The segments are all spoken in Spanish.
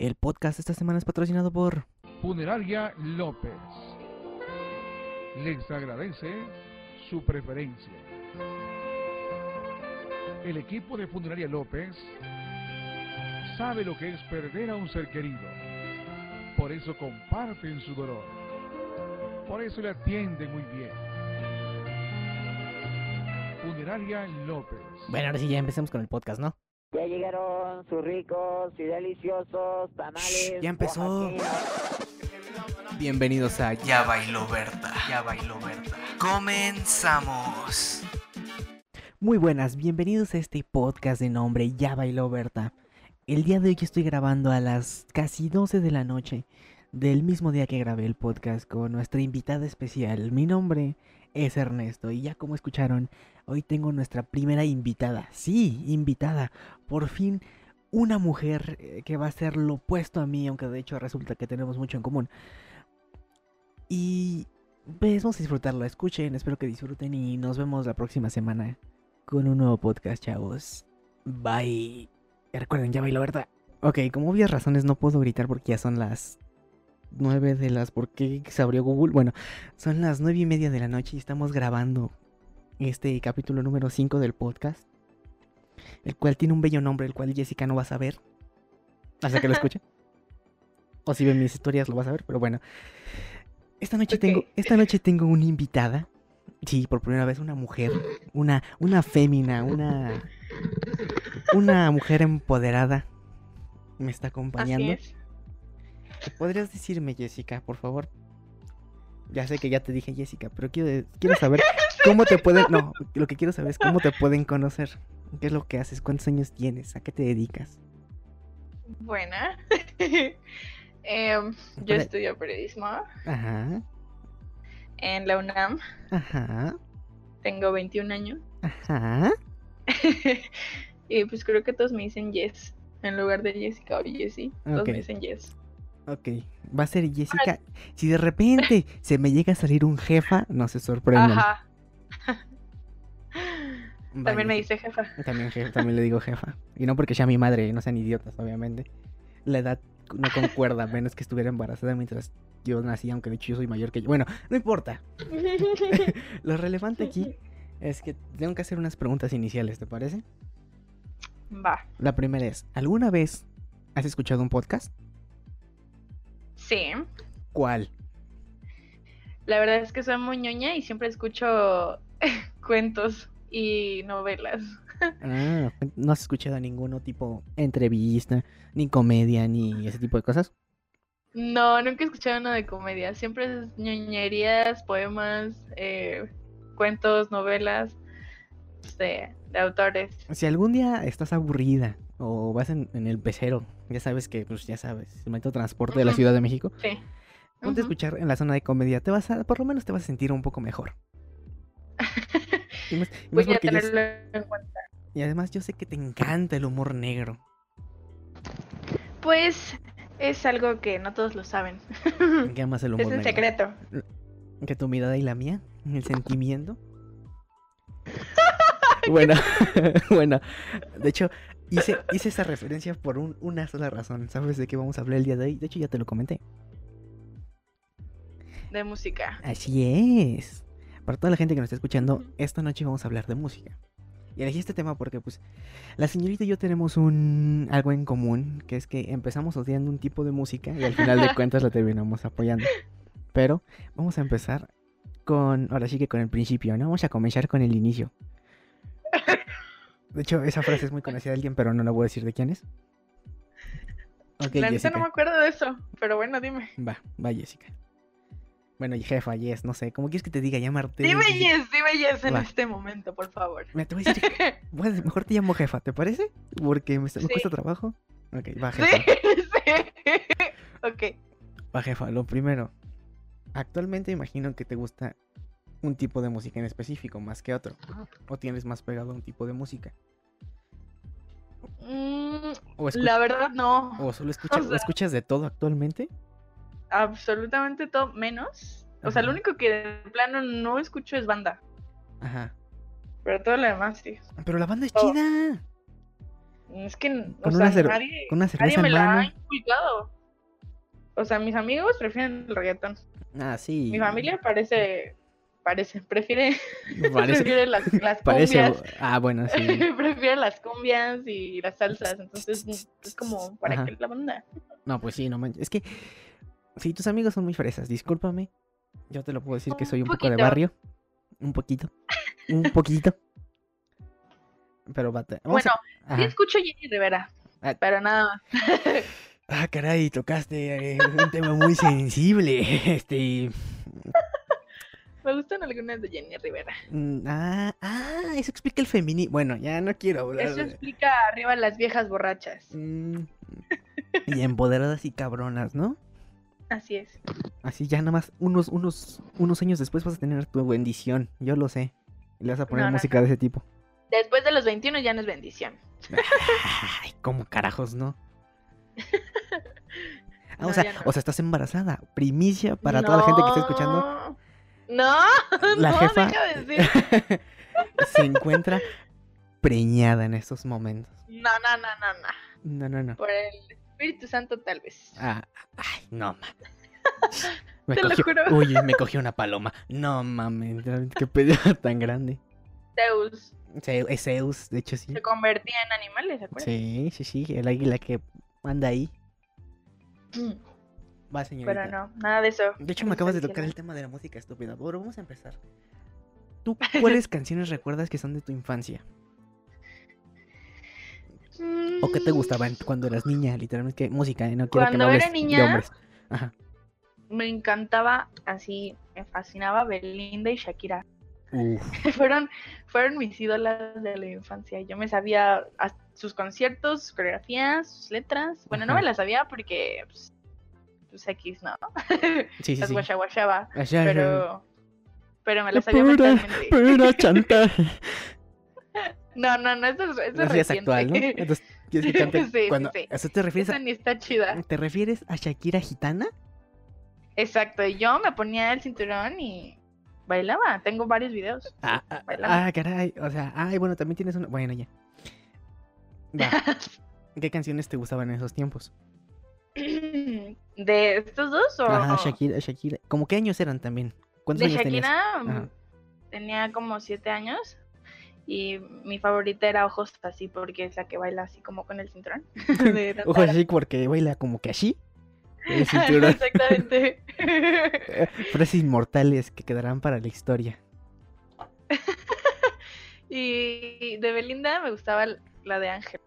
El podcast esta semana es patrocinado por Funeraria López. Les agradece su preferencia. El equipo de Funeraria López sabe lo que es perder a un ser querido. Por eso comparten su dolor. Por eso le atienden muy bien. Funeraria López. Bueno, ahora sí ya empecemos con el podcast, ¿no? Ya llegaron sus ricos y deliciosos tamales. Ya empezó. oaxaqueños. Bienvenidos a Ya Bailó Berta. Ya Bailó Berta. Comenzamos. Muy buenas, bienvenidos a este podcast de nombre Ya Bailó Berta. El día de hoy estoy grabando a las casi 12 de la noche del mismo día que grabé el podcast con nuestra invitada especial. Mi nombre es Ernesto y ya como escucharon, hoy tengo nuestra primera invitada. Sí, invitada. Por fin una mujer eh, que va a ser lo opuesto a mí, aunque de hecho resulta que tenemos mucho en común. Y pues vamos a disfrutarlo, escuchen, espero que disfruten y nos vemos la próxima semana con un nuevo podcast, chavos. Bye. Y recuerden, ya bailo, ¿verdad? Ok, como obvias razones no puedo gritar porque ya son las 9 de las... ¿Por qué se abrió Google? Bueno, son las 9 y media de la noche y estamos grabando este capítulo número 5 del podcast. El cual tiene un bello nombre, el cual Jessica no va a saber. Hasta que lo escuche. o si ven mis historias lo vas a ver, pero bueno. Esta noche tengo, esta noche tengo una invitada. Sí, por primera vez una mujer, una, una fémina, una, una mujer empoderada me está acompañando. Así es. ¿Podrías decirme, Jessica, por favor? Ya sé que ya te dije Jessica, pero quiero, quiero saber cómo te pueden... No, lo que quiero saber es cómo te pueden conocer. ¿Qué es lo que haces? ¿Cuántos años tienes? ¿A qué te dedicas? Buena. Em, yo estudio periodismo Ajá, en la UNAM. ajá, Tengo 21 años. ajá. y pues creo que todos me dicen Yes. En lugar de Jessica o Jessie. Todos me dicen Yes. Ok, va a ser Jessica. Si de repente se me llega a salir un jefa, no se sorprendan. Ajá. También me dice jefa. También, jefa, también le digo jefa. Y no porque sea mi madre, no sean idiotas, obviamente. La edad no concuerda, menos que estuviera embarazada mientras yo nací, aunque de hecho yo soy mayor que yo. Bueno, no importa. Lo relevante aquí es que tengo que hacer unas preguntas iniciales, ¿te parece? Va. La primera es, ¿alguna vez has escuchado un podcast? Sí. ¿Cuál? La verdad es que soy muy ñoña y siempre escucho cuentos y novelas. Ah, no has escuchado ninguno tipo entrevista, ni comedia, ni ese tipo de cosas. No, nunca he escuchado nada de comedia. Siempre es ñoñerías, poemas, eh, cuentos, novelas de, de autores. Si algún día estás aburrida o vas en, en el pecero, ya sabes que, pues ya sabes, el método de transporte de la. Ciudad de México, Sí. ponte a escuchar en la zona de comedia, te vas a, por lo menos te vas a sentir un poco mejor. Y más- y más Voy a porque yo sé- tenerlo en cuenta. y además yo sé que te encanta el humor negro. Pues es algo que no todos lo saben. Amas el humor Es un secreto. Que tu mirada y la mía, el sentimiento. bueno, bueno, de hecho, hice, hice esa referencia por un- una sola razón. ¿Sabes de qué vamos a hablar el día de hoy? De hecho, ya te lo comenté. De música. Así es. Para toda la gente que nos está escuchando, esta noche vamos a hablar de música. Y elegí este tema porque, pues, la señorita y yo tenemos un algo en común, que es que empezamos odiando un tipo de música y al final de cuentas la terminamos apoyando. Pero vamos a empezar con, ahora sí que con el principio, ¿no? Vamos a comenzar con el inicio. De hecho, esa frase es muy conocida de alguien, pero no la voy a decir de quién es. Ok, La neta no me acuerdo de eso, pero bueno, dime. Va, va, Jessica. Bueno, y jefa, yes, no sé. ¿Cómo quieres que te diga? Llamarte. Dime yes, dime yes en Va. este momento, por favor. Mira, te voy a decir. bueno, mejor te llamo jefa, ¿te parece? Porque me, me Sí. cuesta trabajo. Ok, va, Sí, jefa. sí. Ok. Va, jefa. Lo primero. Actualmente imagino que te gusta un tipo de música en específico más que otro. O tienes más pegado a un tipo de música. Mm, O, la verdad no. o solo escuchas, o sea- escuchas de todo actualmente. Absolutamente todo menos. O sea, lo único que de plano no escucho es banda. Ajá. Pero todo lo demás sí. Pero la banda es Todo. chida. Es que, Con sea, una cer- nadie, con una nadie me la ha inculcado. O sea, mis amigos prefieren el reggaetón. Ah, sí. Mi familia parece, parece, prefiere, Parece. prefiere las, las Parece. cumbias. Ah, bueno, sí. prefiere las cumbias y las salsas. Entonces, es como, ¿para Ajá. qué la banda? No, pues sí, no manches. Es que. Sí, tus amigos son muy fresas, discúlpame. Yo te lo puedo decir que soy un poco de barrio. Un poquito. Un poquito. Pero bate. vamos Bueno, a- sí escucho Jenny Rivera, Ah. pero nada más. Ah, caray, tocaste eh, un tema muy sensible. Este. Me gustan algunas de Jenny Rivera. mm, Ah, ah, eso explica el feminismo. Bueno, ya no quiero hablar. Eso explica arriba las viejas borrachas. Mm, Y empoderadas y cabronas, ¿no? Así es. Así ya nada más unos, unos, unos años después vas a tener tu bendición. Yo lo sé. Y le vas a poner No, no, música de ese tipo. Después de los 21 ya no es bendición. Ay, ¿cómo carajos, no? Ah, o, sea, o sea, estás embarazada. Primicia para toda la gente que está escuchando. No, La no, jefa deja de decir. se encuentra preñada en estos momentos. No, no, no, no, no. No, no, no. Por el Espíritu Santo tal vez. Ah, ay, no mames. Me Te lo cogió, juro. uy, me cogió una paloma. No mames, qué pedo tan grande. Zeus Es Zeus, de hecho sí. se convertía en animales, ¿se acuerdan? Sí, sí, sí, el águila que anda ahí. Va, señorita. Pero no, nada de eso. De hecho, me acabas de tocar el tema de la música estúpida. Pero vamos a empezar. ¿Tú cuáles canciones recuerdas que son de tu infancia? ¿O qué te gustaba en- cuando eras niña? Literalmente, ¿qué música? ¿eh? No quiero que me Cuando era de niña- hombres. Ajá. Me encantaba, así, me fascinaba Belinda y Shakira. Fueron, fueron mis ídolas de la infancia. Yo me sabía sus conciertos, sus coreografías, sus letras. Bueno, no Ajá. me las sabía porque, pues, pues X, ¿no? Sí, sí, las sí. guachaguachaba. Pero, pero me La las sabía mentalmente. pura chantaje. No, no, no, eso, es- eso es Así es reciente. actual, ¿no? Entonces, ¿quieres que cante? Sí, sí, cuando... sí. ¿Eso te refieres Esa a... ni está chida. ¿Te refieres a Shakira gitana? Exacto, y yo me ponía el cinturón y bailaba. Tengo varios videos. Ah, ah, ah, caray. O sea, ay, bueno, también tienes una. Bueno, ya. Va. ¿Qué canciones te gustaban en esos tiempos? ¿De estos dos o...? Ajá, Shakira, Shakira. ¿Cómo qué años eran también? ¿Cuántos De años? Shakira mm, tenía como siete años y mi favorita era Ojos así porque es la que baila así como con el cinturón. de Ojo danzar. así porque baila como que así. El cinturón. Exactamente. Frases inmortales que quedarán para la historia. y de Belinda me gustaba la de Ángel,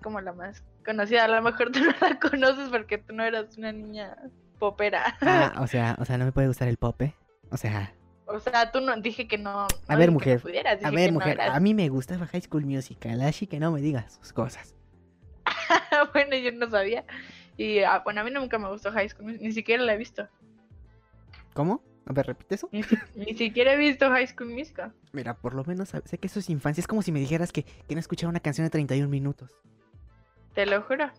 como la más conocida. A lo mejor tú no la conoces porque tú no eras una niña popera. Ah, o sea, o sea, no me puede gustar el pop, ¿eh? O sea, O sea, tú no dije que no. A no ver, mujer, pudieras, a ver, mujer, a mí me gustaba High School Musical, así que no me digas sus cosas. bueno, yo no sabía. Y ah, bueno, a mí nunca me gustó High School Musical, ni siquiera la he visto. ¿Cómo? A ver, repite eso. Ni, si- ni siquiera he visto High School Musical. Mira, por lo menos sé que eso es infancia. Es como si me dijeras que, que no escuchaba una canción de 31 minutos. Te lo juro.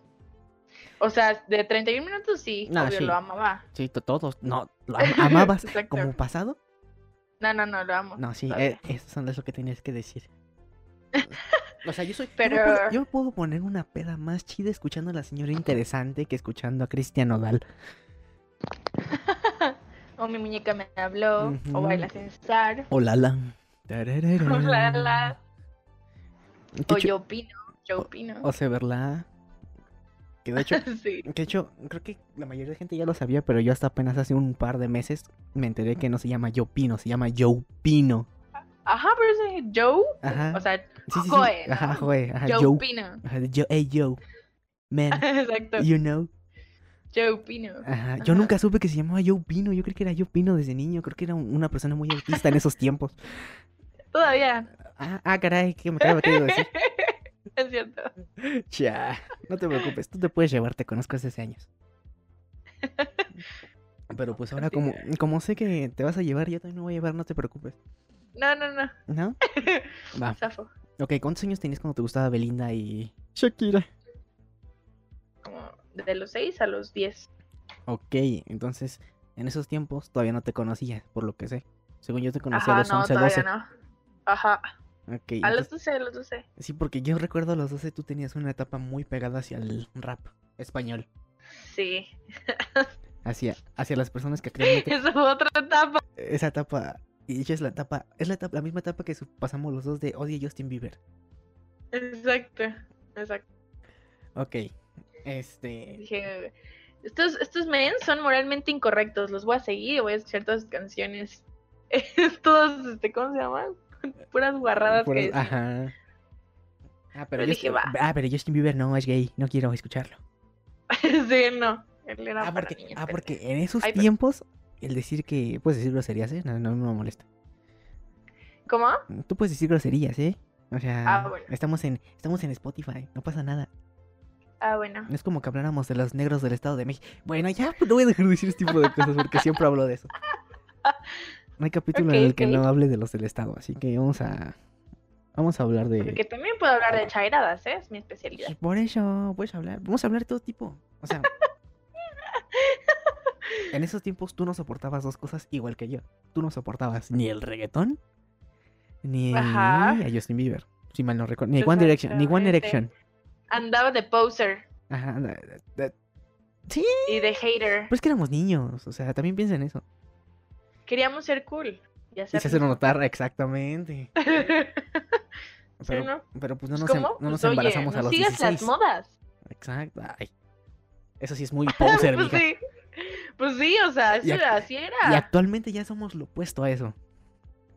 O sea, de 31 minutos sí, No, obvio, sí. lo amaba. Sí, to- todos. No, lo am- amabas como pasado. No, no, no, lo amo. No, sí, eh, eso son lo que tenías que decir. O sea, yo soy. Pero- Yo, me puedo, yo me puedo poner una peda más chida escuchando a la señora interesante que escuchando a Cristian Odal. O mi muñeca me habló, Ujú. o baila sin estar, O Lala. o la la, ¿Qué o yo opino, yo opino. O Severla. Que de hecho, sí. que de hecho, creo que la mayoría de gente ya lo sabía, pero yo hasta apenas hace un par de meses me enteré que no se llama Yo Pino, se llama Joe Pino. Ajá, pero es Joe, Ajá. o sea, Sí, sí. Joe, ¿no? Ajá, Joe. Ajá, Joe, Joe. Pino. Ajá, Joe, hey, Joe. Man, Exacto, you know. Joe Pino. Ajá. Yo nunca supe que se llamaba Joe Pino. Yo creí que era Joe Pino desde niño. Creo que era un- una persona muy autista en esos tiempos. Todavía, Ah, ah caray, ¿qué me acaba de decir? Es cierto. Cha, no te preocupes, tú te puedes llevar, te conozco hace años. Pero pues ahora como, como sé que te vas a llevar, yo también me voy a llevar, no te preocupes. No, no, no, ¿No? Va. zafo. Ok, ¿cuántos años tenías cuando te gustaba Belinda y Shakira? Como de los 6 a los 10. Ok, entonces en esos tiempos todavía no te conocía, por lo que sé. Según yo te conocí a los no, 11, todavía 12. no. Ajá. A entonces- los 12, a los 12. Sí, porque yo recuerdo a los 12 tú tenías una etapa muy pegada hacia el rap español. Sí. Hacia, hacia las personas que actualmente... Esa fue otra etapa. Esa etapa... Y ella es la etapa... Es la etapa, la misma etapa que pasamos los dos de odio a Justin Bieber. Exacto. Exacto. Ok. Este... Dije, estos, estos men son moralmente incorrectos. Los voy a seguir y voy a escuchar todas sus canciones. Todos, este, ¿cómo se llama? Puras guarradas que decían. Ajá. Ah, pero, dije, Justin- va. ah, pero Justin Bieber no es gay. No quiero escucharlo. sí, no. Él era Ah, para porque, niños ah, porque en esos Ay, pero- tiempos, el decir que puedes decir groserías, ¿eh? No, no me molesta. ¿Cómo? Tú puedes decir groserías, ¿eh? O sea, Ah, bueno. estamos en estamos en Spotify, no pasa nada. Ah, bueno. No es como que habláramos de los negros del Estado de México. Bueno, ya pues, no voy a dejar de decir este tipo de cosas porque siempre hablo de eso. No hay capítulo en Ok, el que ok. no hable de los del Estado, así que vamos a vamos a hablar de Porque también puedo hablar de chairadas, ¿eh? Es mi especialidad. Por eso, puedes hablar. Vamos a hablar de todo tipo. O sea, en esos tiempos tú no soportabas dos cosas igual que yo. Tú no soportabas ni el reggaetón, ni Ajá. a Justin Bieber. Si mal no recuerdo. Ni One Direction. Ni One. Direction. Andaba de poser Ajá. da- Sí, y de hater. pero es que éramos niños. O sea, también piensa en eso. Queríamos ser cool. Y, hacerlo. y se hacen notar, exactamente. pero, ¿Sí, no? pero, pues no nos, em, no pues nos oye, embarazamos no a los sigas 16. las modas. Exacto. Ay. Eso sí es muy poser, pues. Sí. Pues sí, o sea, eso era, así era. Y actualmente ya somos lo opuesto a eso.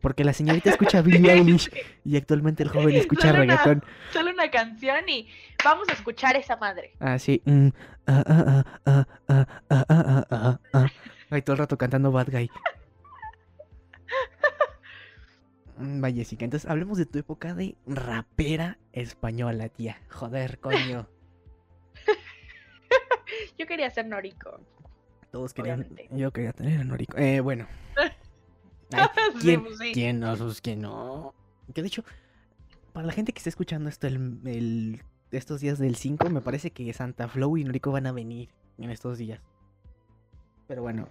Porque la señorita escucha Billie Eilish y actualmente el joven escucha solo reggaetón. Una, solo una canción y vamos a escuchar esa madre. Ah, sí. Ay, todo el rato cantando Bad Guy. Mm, Va, Jessica, entonces hablemos de tu época de rapera española, tía. Joder, coño. Yo quería ser Noriko. Todos querían. Obviamente. Yo quería tener a Noriko. Eh, bueno. Ay, ¿Quién, pues sí. ¿Quién no? Pues que no. Que de hecho, para la gente que está escuchando esto el, el- estos días del 5, me parece que Santa Flow y Noriko van a venir en estos días. Pero bueno,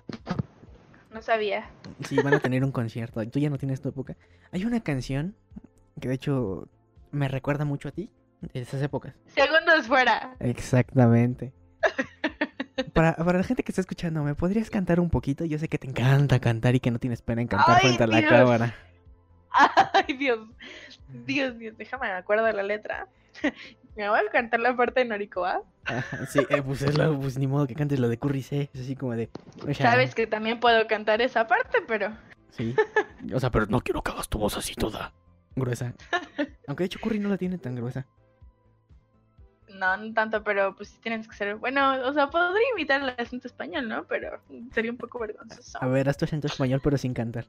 No sabía. sí, van a tener un concierto. Tú ya no tienes tu época. Hay una canción que de hecho me recuerda mucho a ti, de esas épocas. Segundos fuera. Exactamente. Para, para la gente que está escuchando, ¿me podrías cantar un poquito? Yo sé que te encanta cantar y que no tienes pena en cantar Ay, frente a la cámara. Ay, Dios. Dios, Dios, déjame me acuerdo de la letra. Me voy a cantar la parte de Noriko, ¿ah? Ajá, sí, eh, pues es lo, pues ni modo que cantes lo de Curry C, es así como de... o sea, Sabes que también puedo cantar esa parte, pero Sí. O sea, pero no quiero que hagas tu voz así toda gruesa. Aunque de hecho Curry no la tiene tan gruesa. no, no tanto, pero pues sí tienes que ser. Bueno, o sea, podría imitar el acento español, ¿no? Pero sería un poco vergonzoso. A ver, haz tu acento español pero sin cantar.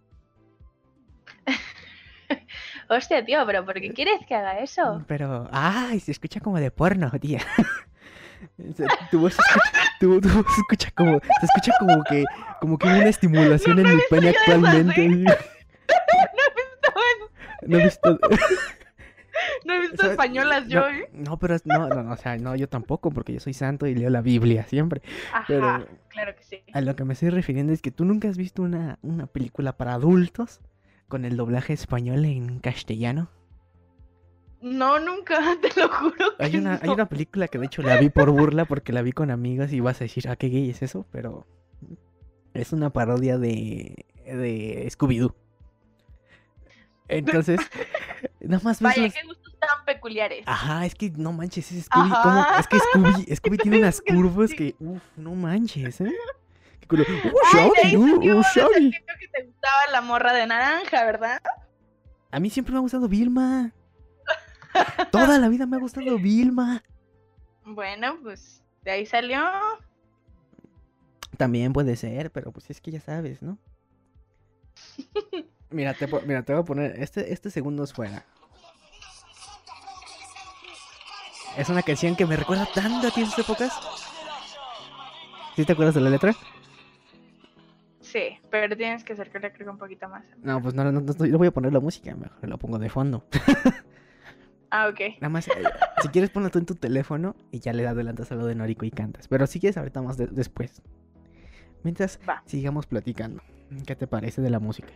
Hostia, tío, pero ¿por qué quieres que haga eso? Pero, ay, se escucha como de porno, tía. Tu voz se escucha, tu, tu voz se escucha como, se escucha como que, como que hay una estimulación en mi pene actualmente. No he visto, No he visto o sea, españolas yo, no, ¿eh? no, pero no, no, no, o sea, no, yo tampoco, porque yo soy santo y leo la Biblia siempre. Ajá, pero- claro que sí. A lo que me estoy refiriendo es que tú nunca has visto una, una película para adultos con el doblaje español en castellano. No, nunca, te lo juro. Hay una, hay una película que de hecho la vi por burla porque la vi con amigas y vas a decir, ah, qué gay es eso, pero es una parodia de, de Scooby-Doo. Entonces, nada más ves Vaya, qué gustos tan peculiares. Ajá, es que no manches, es Scooby. ¿cómo? Es que Scooby, Scooby tiene unas curvas que, uff, no manches, ¿eh? Culo. ¡Uh, Ay, ¡Uh, Shaggy! sentido que te gustaba la morra de naranja, ¿verdad? A mí siempre me ha gustado Vilma. Toda la vida me ha gustado Vilma. Bueno, pues de ahí salió. También puede ser, pero pues es que ya sabes, ¿no? Mira, te, po- mira, te voy a poner. Este, este segundo es fuera. Es una canción que me recuerda tanto a ti en esas épocas. ¿Sí te acuerdas de la letra? Sí, pero tienes que acercarle creo que un poquito más. No, pues no, no, no, no, voy a poner la música, mejor la pongo de fondo. Ah, ok. Nada más, eh, si quieres ponlo tú en tu teléfono y ya le adelantas a lo de Noriko y cantas. Pero si quieres, ahorita más de- después. Mientras Va. sigamos platicando. ¿Qué te parece de la música?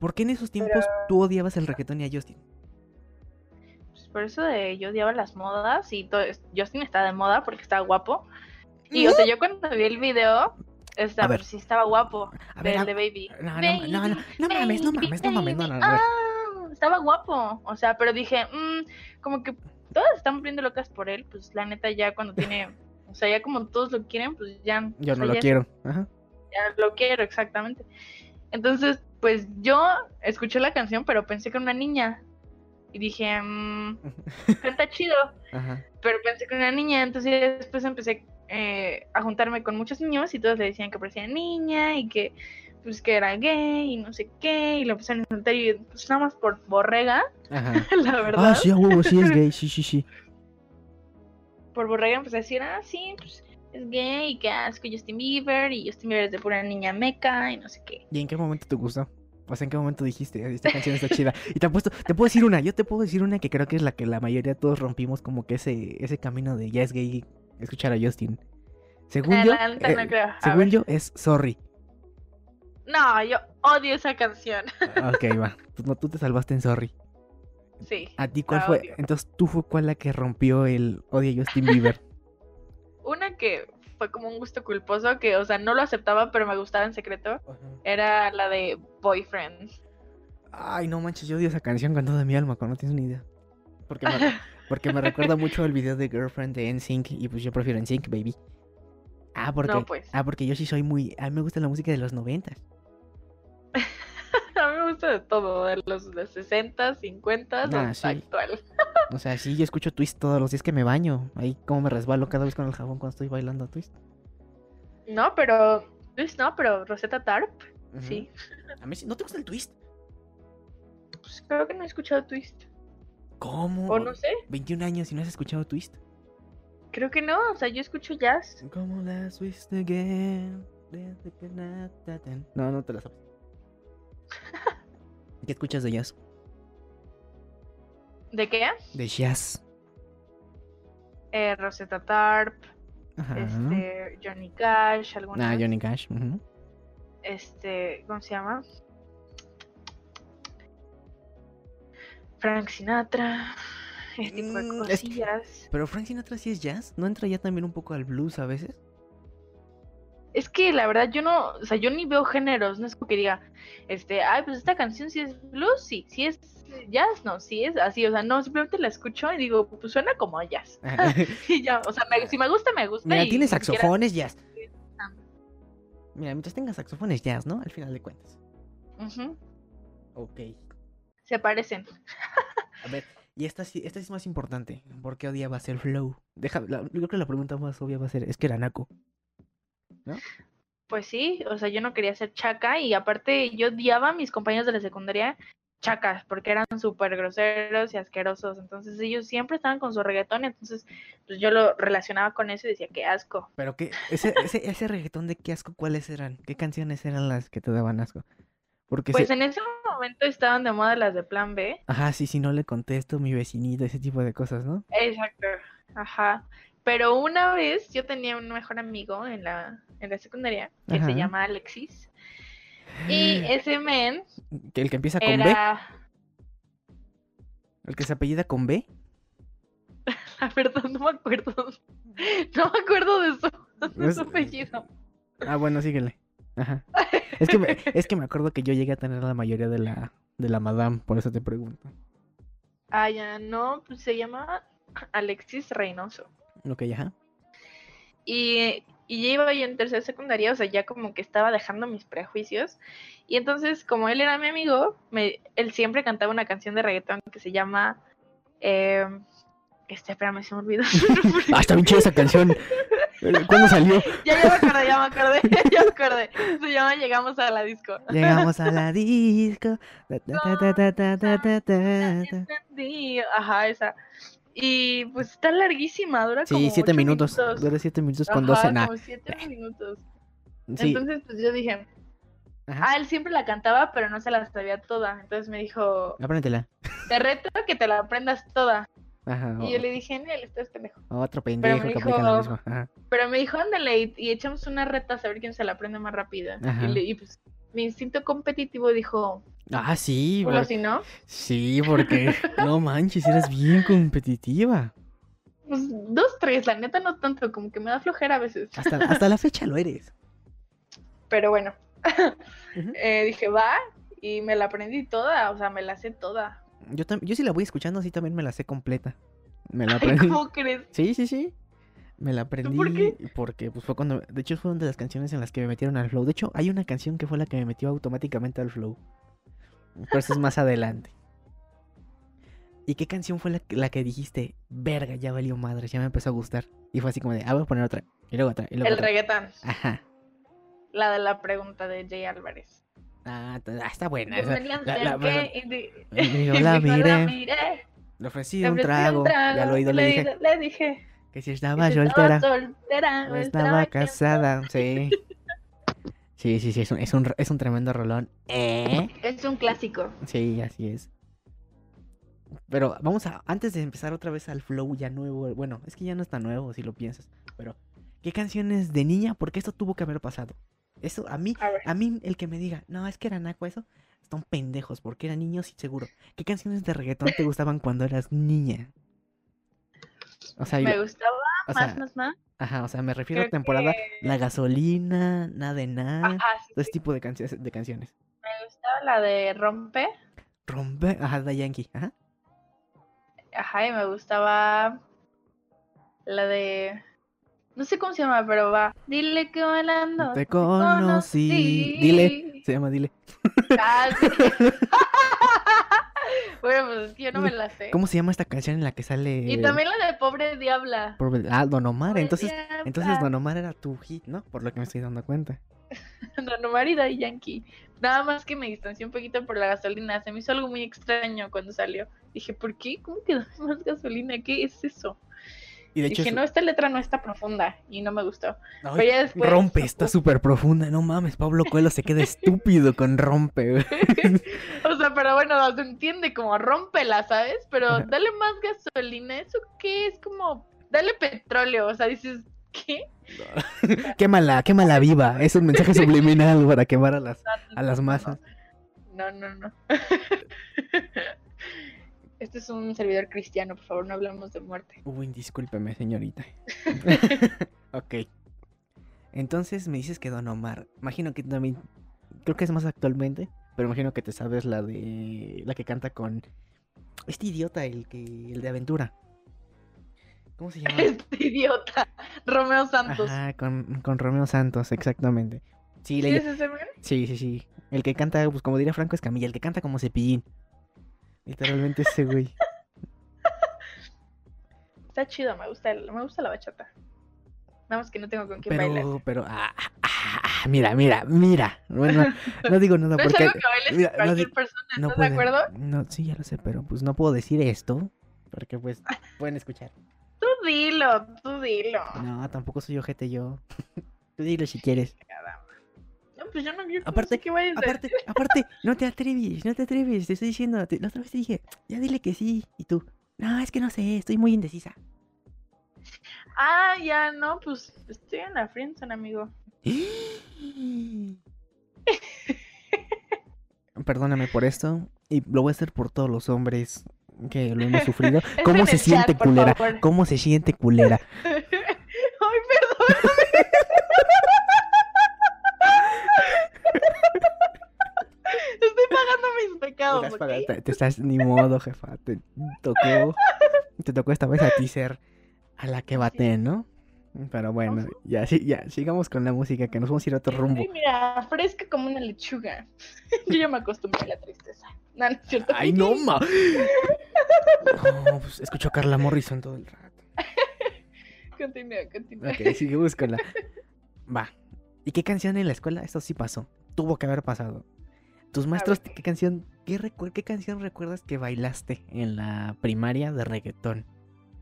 ¿Por qué en esos tiempos tú odiabas el reggaetón y a Justin? Pues por eso de yo odiaba las modas y todo, Justin está de moda porque estaba guapo. Y o sea, yo cuando vi el video, estaba, ver. pues, sí estaba guapo, A ver, de Baby. No, no, no, no, no, mames, no mames, no mames, no, no, no. Ah, estaba guapo, o sea, pero dije, mm, como que todas están viendo locas por él, pues la neta ya cuando tiene, o sea, ya como todos lo quieren, pues ya. Yo o no sea, lo ya- quiero. Ajá. ya lo quiero, exactamente. Entonces, pues yo escuché la canción, pero pensé que era una niña. Y dije, mmm, canta chido. Ajá. Pero pensé que era una niña, entonces después empecé eh, a juntarme con muchos niños y todos le decían que parecía niña y que pues que era gay y no sé qué. Y lo empezaron a insultar y pues nada más por borrega, Ajá. la verdad. Ah, sí, a huevo, sí es gay, sí, sí, sí. Por borrega empecé a decir, ah, sí, pues es gay y que asco Justin Bieber y Justin Bieber es de pura niña meca y no sé qué. ¿Y en qué momento te gustó? O sea, ¿en qué momento dijiste, esta canción está chida? Y te apuesto, te puedo decir una, yo te puedo decir una que creo que es la que la mayoría de todos rompimos como que ese, ese camino de ya es gay escuchar a Justin. Según Ah, yo, neta no eh, creo. Según yo es Sorry. No, yo odio esa canción. Ok, va. Tú, no, tú te salvaste en Sorry. Sí. ¿A ti cuál fue? odio. Entonces, ¿tú fue cuál la que rompió el odio a Justin Bieber? Una que fue como un gusto culposo, que, o sea, no lo aceptaba, pero me gustaba en secreto, era la de Boyfriend. Ay, no manches, yo odio esa canción con toda mi alma, cuando no tienes ni idea. Porque me, porque me recuerda mucho el video de Girlfriend de NSYNC y pues yo prefiero NSYNC, baby. Ah, porque, No, pues. ah, porque yo sí soy muy... A mí me gusta la música de los 90. A mí me gusta de todo, de los de 60, 50 Ah, hasta sí. actual. O sea, sí, yo escucho Twist todos los días que me baño. Ahí como me resbalo cada vez con el jabón cuando estoy bailando Twist. No, pero. Pues no, pero Rosetta Tarp, sí. A mí sí- ¿No te gusta el Twist? Pues creo que no he escuchado Twist. ¿Cómo? O no sé, 21 años y no has escuchado Twist. creo que no. O sea, yo escucho jazz. Como las twist again. No, no te la sabes. ¿Qué escuchas de jazz? ¿De qué? De jazz. Eh, Rosetta Tarp, Ajá. este, Johnny Cash, algunas. Ah, Johnny Cash. ujú. Este, ¿cómo se llama? Frank Sinatra, ese tipo de Mm, es cosillas. Pero Frank Sinatra sí es jazz. ¿No entra ya también un poco al blues a veces? Es que la verdad yo no, o sea, yo ni veo géneros, no es como que diga, este, ay, pues esta canción sí es blues, sí, sí es jazz, no, sí es así, o sea, no, simplemente la escucho y digo, pues suena como jazz. y ya, o sea, me- si me gusta, me gusta. Mira, y tiene siquiera- saxofones jazz. Mira, mientras tenga saxofones jazz, ¿no? Al final de cuentas. Ujú, Ok. Se parecen. A ver, y esta sí, esta sí es más importante. ¿Por qué odiabas el flow? Deja, la- yo creo que la pregunta más obvia va a ser, es que era naco. Pues sí, o sea, yo no quería ser chaca y aparte yo odiaba a mis compañeros de la secundaria chacas porque eran súper groseros y asquerosos, entonces ellos siempre estaban con su reggaetón, entonces pues yo lo relacionaba con eso y decía, qué asco. Pero que, ese, ese, ese reggaetón de qué asco, ¿cuáles eran? ¿Qué canciones eran las que te daban asco? Porque Pues se- en ese momento estaban de moda las de Plan B. Ajá, sí, si no le contesto, mi vecinito, ese tipo de cosas, ¿no? Exacto. Ajá. Pero una vez yo tenía un mejor amigo en la, en la secundaria que Ajá. se llama Alexis. Y ese men Que el que empieza con B, era, el que se apellida con B. la verdad no me acuerdo. No me acuerdo de su, de su apellido. Ah, bueno, síguele. Ajá. Es que, me, es que me acuerdo que yo llegué a tener la mayoría de la, de la madame, por eso te pregunto. Ah, ya no, pues se llama Alexis Reynoso. Ok, ajá. Y, y ya iba yo en tercera secundaria, o sea, ya como que estaba dejando mis prejuicios. Y entonces, como él era mi amigo, me, él siempre cantaba una canción de reggaetón que se llama... Eh, este, espérame, se me olvidó. Ah, está bien chida esa canción. Eh, ¿Cuándo salió? ya, ya me acordé, ya me acordé, ya me acordé. Se llama Llegamos a la disco. Llegamos a la disco. Ajá, esa. Y pues está larguísima, dura sí, como siete minutos. minutos. Dura siete minutos con dos doce. Nah. Como siete eh. minutos. Sí. Entonces, pues yo dije. Ah, él siempre la cantaba, pero no se la sabía toda. Entonces me dijo. Apréndela. Te reto que te la aprendas toda. Ajá. Y yo le dije, Nel, estás pendejo. Otro pendejo me que aplica lo dijo- mismo. Ajá. Pero me dijo, ándale, y, y echamos una reta a saber quién se la aprende más rápido. Ajá. Y, le- y, pues mi instinto competitivo dijo, Ah, sí, Bueno, por- si no, sí, porque no manches, eres bien competitiva. pues dos, tres, la neta no tanto, como que me da flojera a veces. Hasta, hasta la fecha lo eres. Pero bueno, eh, dije, va, y me la aprendí toda, o sea, me la sé toda. Yo, yo sí la voy escuchando, así también me la sé completa. Me la Ay, aprendí. ¿cómo crees? Sí, sí, sí. Me la aprendí por qué? porque pues fue cuando, de hecho fue una de las canciones en las que me metieron al flow. De hecho, hay una canción que fue la que me metió automáticamente al flow. Pero eso es más adelante. ¿Y qué canción fue la, que- la que dijiste, verga, ya valió madre, ya me empezó a gustar? Y fue así como de, ah, voy a poner otra, y luego otra, y luego El otra. reggaetón, Ajá. la de la pregunta de Jay Álvarez. Ah, ah, está buena. esa. Yo me La- la- y y yo y la miré, miré, le ofrecí un trago, ya al oído le dije di- le dije que si que estaba si soltera. estaba soltera No estaba casada. casada, sí. Sí, sí, sí, es un, es un, es un tremendo rolón. ¿Eh? Es un clásico. Sí, así es. Pero vamos a, antes de empezar otra vez al flow ya nuevo, bueno, es que ya no está nuevo si lo piensas, pero ¿qué canciones de niña? Porque esto tuvo que haber pasado. Eso, a mí, A mí el que me diga, no, es que era naco eso, están pendejos, porque eran niños y seguro. ¿Qué canciones de reggaetón te gustaban cuando eras niña? O sea, me yo- gustaba o más, sea, más, más. ajá, o sea, me refiero a temporada que- La gasolina, nada de nada, Ajá, sí, todo sí. ese tipo de, canciones de canciones. Me gustaba la de Rompe. Rompe, ajá, da Yankee, ajá. Ajá, y me gustaba la de. No sé cómo se llama, pero va. Dile que bailando. Te conocí. Dile, se llama Dile. Bueno, pues yo no me la sé. ¿Cómo se llama esta canción en la que sale? Y también la de Pobre Diabla. Ah, Don Omar, Pobre entonces, Diabla. entonces Don Omar era tu hit, ¿no? Por lo que me estoy dando cuenta. Don Omar y Daddy Yankee. Nada más que me distancié un poquito por la gasolina. Se me hizo algo muy extraño cuando salió. Dije, ¿por qué? ¿Cómo que más gasolina? ¿Qué es eso? Y de hecho, Dije, no, esta letra no está profunda. Y no me gustó. Ay, pero ya después- rompe, está súper profunda. No mames, Pablo Coelho se queda estúpido con rompe. O sea, pero bueno, se entiende como rómpela, ¿sabes? Pero dale más gasolina. ¿Eso qué? Es como, dale petróleo. O sea, dices, ¿qué? quémala, quémala viva. Es un mensaje subliminal para quemar a las, a las masas. No, no, no. Este es un servidor cristiano, por favor, no hablamos de muerte. Uy, discúlpeme, señorita. ok. Entonces me dices que Don Omar. Imagino que también. Creo que es más actualmente. Pero imagino que te sabes la de. La que canta con. Este idiota, el que. El de aventura. ¿Cómo se llama? Este idiota, Romeo Santos. Ajá, con, con Romeo Santos, exactamente. Sí, ¿Sí le- es ese men? sí, sí, sí. El que canta, pues como diría Franco Escamilla, el que canta como cepillín. Literalmente ese güey. Está chido, me gusta, el- me gusta la bachata. Nada más que no tengo con quién bailar. Pero, pero, ah, ah, mira, mira, mira. Bueno, no digo nada No es porque. algo que bailes mira, con no cualquier di- persona, no ¿estás puede- de acuerdo? No, sí, ya lo sé, pero pues no puedo decir esto. Porque pues pueden escuchar. Tú dilo, tú dilo. No, tampoco soy ojete yo. Tú dilo si quieres. No, pues yo no, no Aparte- vayas Aparte, aparte, no te atreves, no te atreves. Te estoy diciendo, te- la otra vez te dije, ya dile que sí. Y tú, no, es que no sé, estoy muy indecisa. Ah, ya, no, pues estoy en la friendzone, amigo. Perdóname por esto. Y lo voy a hacer por todos los hombres que lo hemos sufrido. ¿Cómo se siente chat, culera? ¿Cómo se siente culera? Ay, perdón. pagando mis pecados, Estás te, estás ni modo, jefa. Te tocó. Te tocó esta vez a ti ser a la que bate, ¿no? Pero bueno, ya, sí, ya, sigamos con la música, que nos vamos a ir a otro rumbo. Ay, mira, fresca como una lechuga. Yo ya me acostumbré a la tristeza. No, no es cierto. ¡Ay, no, ma! No, pues escucho a Carla Morrison todo el rato. Continúa, continúa. Ok, sigamos con la. Va. ¿Y qué canción en la escuela? Esto sí pasó. Tuvo que haber pasado. Tus maestros. ¿qué canción, qué, qué canción recuerdas que bailaste en la primaria de reggaetón?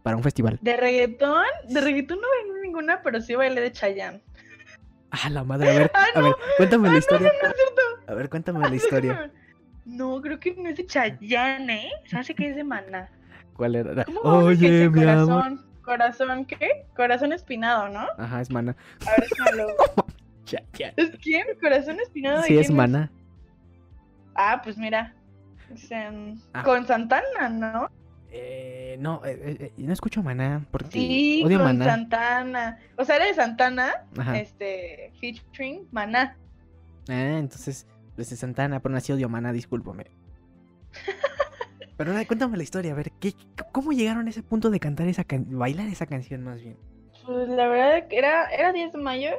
Para un festival. De reggaetón, de reggaetón no bailé ninguna, pero sí bailé de Chayanne. Ah, la madre, a ver, Ah, a ver, cuéntame la historia. No es. A ver, cuéntame la historia. No, creo que no es de Chayanne, ¿eh? Se hace que es de Mana. ¿Cuál era? ¿Cómo va a ser que Oye, mi amor. corazón? ¿Corazón qué? Corazón espinado, ¿no? Ajá, es mana. A ver. Ya, ya. ¿Es quién? ¿Corazón espinado? Sí, es mana. Ah, pues mira. Ah. Con Santana, ¿no? Eh, no, eh, eh, eh, no escucho Maná porque Sí, odio con Maná. Santana. O sea, era de Santana, Ajá. este, featuring Maná. Ah, entonces, desde Santana, pero nació odio Maná, discúlpame. Pero cuéntame la historia, a ver, ¿qué, ¿cómo llegaron a ese punto de cantar esa can bailar esa canción más bien? Pues la verdad que era, era 10 de mayo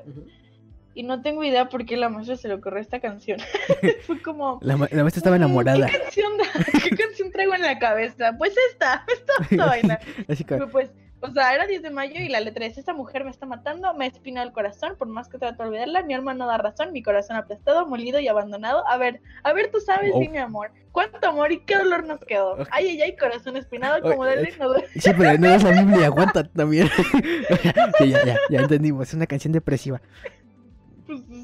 y no tengo idea por qué la maestra se le ocurrió esta canción. Fue como... La, ma- la maestra estaba "Mm, enamorada. ¿Qué canción, da- ¿Qué canción traigo en la cabeza? Pues esta, esta vamos a bailar. Así que, Pues, o sea, era 10 de mayo y la letra es, esta mujer me está matando, me ha espinado el corazón, por más que trato de olvidarla, mi alma no da razón, mi corazón aplastado, molido y abandonado. A ver, a ver, tú sabes, sí, mi amor, cuánto amor y qué dolor nos quedó. Ay, ay, ay, corazón espinado, como Oye, duele, no duele. sí, pero no es la Biblia, aguanta también. Sí, ya, ya, ya entendimos, es una canción depresiva.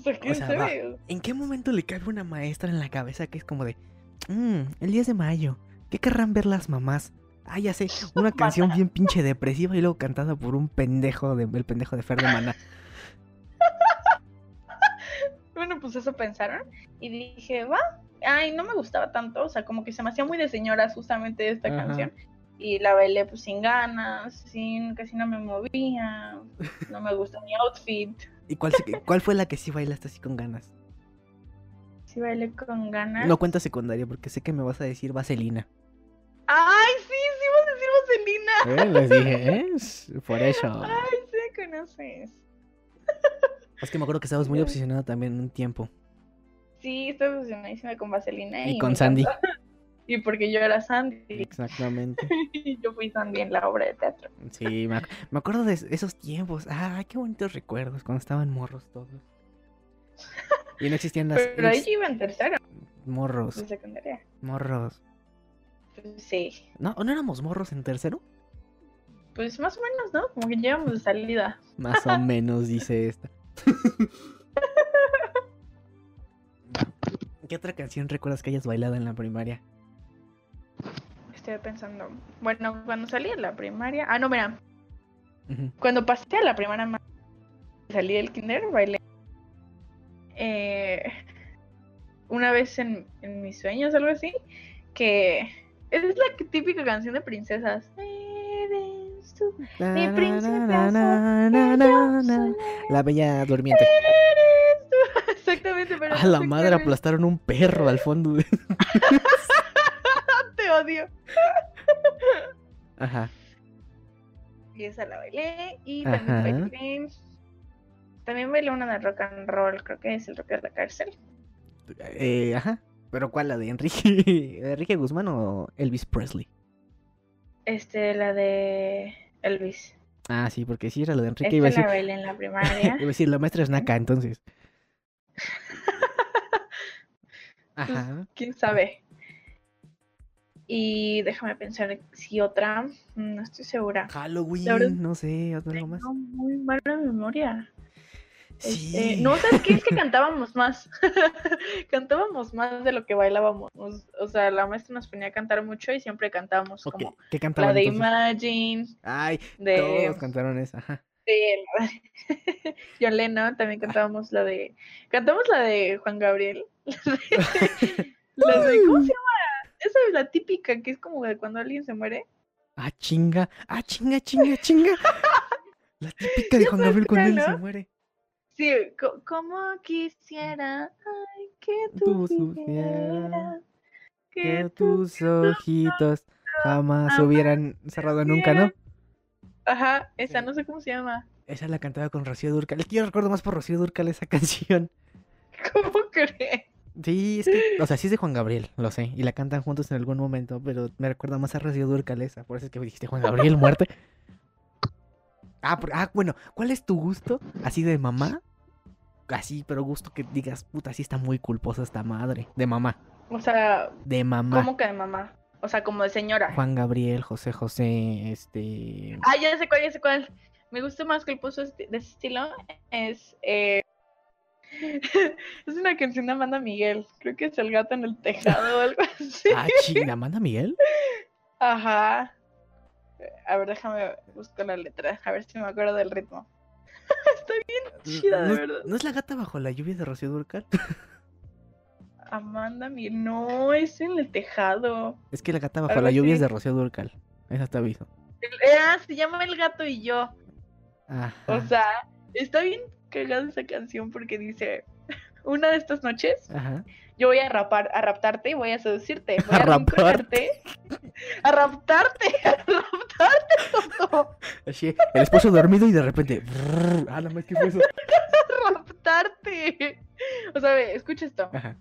Pues, o sea. ¿En qué momento le cabe una maestra en la cabeza que es como de, mmm, el 10 de mayo, ¿qué querrán ver las mamás? Ah, ya sé, una canción bien pinche depresiva y luego cantada por un pendejo de, el pendejo de Fer de Maná. Bueno, pues eso pensaron y dije, va. Ay, no me gustaba tanto, o sea, como que se me hacía muy de señoras justamente esta Ajá. canción. Y la bailé pues sin ganas, sin, casi no me movía, no me gusta mi outfit. ¿Y cuál, fue la que sí bailaste así con ganas? Sí bailé con ganas. No cuenta secundaria porque sé que me vas a decir Vaselina. Ay, sí, sí, vas a decir Vaselina. ¿Eh? Les dije, ¿eh? Por eso. Ay, sí, conoces. Es que me acuerdo que estabas muy obsesionado también un tiempo. Sí, estoy obsesionadísima con Vaselina. Y con Sandy. Y porque yo era Sandy. Exactamente. Y yo fui Sandy en la obra de teatro. Sí, me, ac- me acuerdo de es- esos tiempos. Ah, qué bonitos recuerdos cuando estaban morros todos. Y no existían las Pero ahí yo iba en tercero morros, de secundaria. morros. Pues sí. ¿No, ¿No éramos morros en tercero? Pues más o menos, ¿no? Como que llegamos de salida. Más o menos, dice esta. ¿Qué otra canción recuerdas que hayas bailado en la primaria? Estoy pensando. Bueno, cuando salí de la primaria. Ah, no, mira. Cuando pasé a la primaria ma- salí del kinder, bailé. eh, una vez en, en mis sueños, algo así. Que es la típica canción de princesas. Eres tú, mi princesa. Na, na, na, na, na. La bella durmiente. Eres tú. Exactamente, pero. A no la madre aplastaron un perro al fondo. de- odio. Ajá. Y esa la bailé. Y también bailé. También bailé una de rock and roll, creo que es el rock de la cárcel. Eh, ajá. ¿Pero cuál? ¿La de Enrique, Enrique Guzmán o Elvis Presley? Este, la de Elvis. Ah, sí, porque sí era la de Enrique. Esta Iba a la bailé en la iba primaria. a decir, la maestra es Naka, entonces. Pues, Ajá. ¿Quién sabe? Y déjame pensar si otra. mm, No estoy segura. Halloween, La verdad- no sé, algo más. Tengo muy mala memoria. Sí. Este, no, ¿sabes qué? Es que cantábamos más. cantábamos más de lo que bailábamos. O sea, la maestra nos ponía a cantar mucho y siempre cantábamos Ok, como ¿Qué la cantaban de entonces? Imagine, Ay, de, todos cantaron esa. Ajá. de John Lennon, también cantábamos la de. Cantamos la de Juan Gabriel. La de. ¿Cómo se llama? Esa es la típica, que es como de cuando alguien se muere. Ah, chinga. Ah, chinga, chinga, chinga. La típica de Juan Gabriel cuando él se muere. Sí, co- como quisiera, ay, que Tú tú supieras Que tus ojitos jamás se hubieran cerrado nunca, ¿no? Ajá, esa Sí. no sé cómo se llama. Esa la cantaba con Rocío Durcal. Es que yo recuerdo más por Rocío Durcal esa canción. ¿Cómo crees? Sí, es que, o sea, sí es de Juan Gabriel, lo sé. Y la cantan juntos en algún momento, pero me recuerda más a Rocío Durcal esa. Por eso es que dijiste Juan Gabriel, muerte. Ah, por- ah, bueno, ¿cuál es tu gusto? Así de mamá. Así, pero gusto que digas, puta, sí está muy culposa esta madre. De mamá. O sea, De mamá. ¿cómo que de mamá? O sea, como de señora. Juan Gabriel, José José, este. Ah, ya sé cuál, ya sé cuál. Me gusta más puso de ese estilo. Es. eh, es una canción de Amanda Miguel. Creo que es El gato en el tejado o algo así. Ah, chinga, ¿manda Miguel? Ajá. A ver, déjame buscar la letra. A ver si me acuerdo del ritmo. Está bien chida, ¿No, de es- verdad. ¿No es la gata bajo la lluvia de Rocío Durcal? Amanda, mi... no, es en el tejado. Es que la gata bajo la lluvia es de Rocío Durcal. Esa te aviso. El- Ah, se llama El gato y yo. Ajá. O sea, está bien cagada esa canción porque dice, una de estas noches Ajá. yo voy a rapar, a raptarte y voy a seducirte, voy A a, rinconarte, a raptarte, a raptarte, Así, el esposo dormido y de repente. brrr, ah, no más, ¿qué fue eso? raptarte. O sea, ve, escucha esto. Ajá.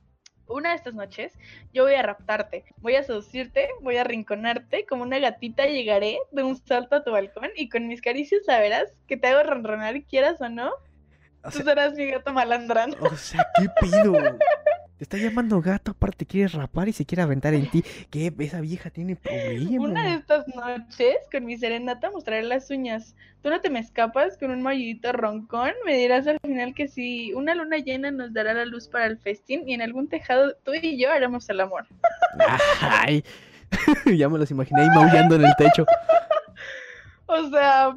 Una de estas noches yo voy a raptarte, voy a seducirte, voy a rinconarte, como una gatita llegaré de un salto a tu balcón y con mis caricias saberás que te hago ronronar quieras o no, O tú serás mi gato malandrán. o sea, ¿qué pido? Te está llamando gato, aparte quiere rapar y se quiere aventar en ti. ¿Qué? Esa vieja tiene problemas. Una de estas noches, con mi serenata, mostraré las uñas. Tú no te me escapas con un maillito roncón. Me dirás al final que si una luna llena nos dará la luz para el festín y en algún tejado tú y yo haremos el amor. Ay, ya me los imaginé ahí maullando en el techo. O sea,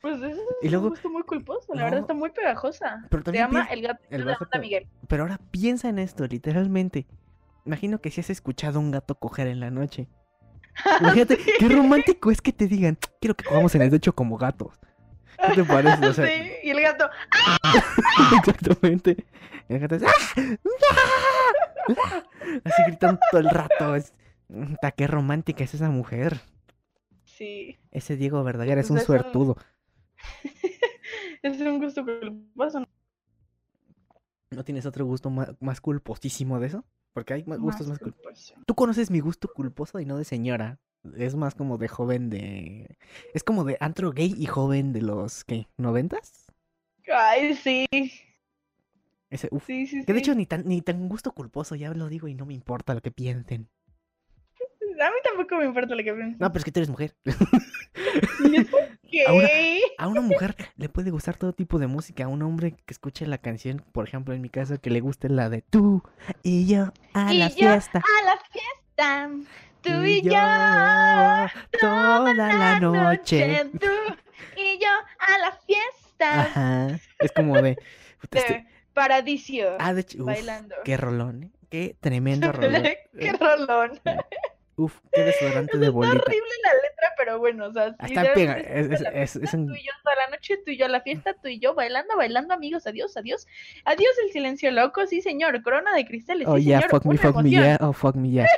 pues eso Y es luego- un gusto muy culposo. La verdad está muy pegajosa. Pero Se llama piensa- El gato el de Miguel. Pero ahora piensa en esto, literalmente. Imagino que si has escuchado a un gato coger en la noche. Imagínate, qué romántico es que te digan, quiero que cojamos en el techo como gatos. ¿Qué te parece? O sea, sí, y el gato. exactamente. El gato es, ¡Ah! ¡Ah! Así gritando todo el rato. Es, "Ta, qué romántica es esa mujer. Sí, Ese Diego Verdaguer es un Pues es un- suertudo. es un gusto culposo. ¿No tienes otro gusto más, culposísimo de eso? Porque hay ma- gustos más culposos. culposo. Tú conoces mi gusto culposo y no de señora. Es más como de joven de... Es como de antro gay y joven de los, ¿qué? ¿Noventas? Ay, sí. Ese, uf. Sí, sí, Que de sí. hecho ni tan, ni tan gusto culposo, ya lo digo y no me importa lo que piensen. Tampoco me importa lo que. No, pero es que tú eres mujer. A una mujer le puede gustar todo tipo de música. A un hombre que escuche la canción, por ejemplo, en mi caso, que le guste la de tú y yo a Y la yo fiesta. A la fiesta. Tú y yo. toda la noche. Tú y yo a la fiesta. Ajá. Es como de. puta, este- De Paradiso. Ah, de hecho, uf, bailando. qué rolón, ¿eh? Qué tremendo rolón. Qué rolón. Uf, qué desodorante de Está bolita. horrible la letra, pero bueno, o sea, Ah, sí, Está pega, es, es, la es- es un- Tú y yo toda la noche, tú y yo a la fiesta, tú y yo bailando, bailando, amigos, adiós, adiós. Adiós el silencio loco, sí señor, corona de cristales, Oh sí yeah, señor, fuck me, fuck me yeah, oh fuck me yeah.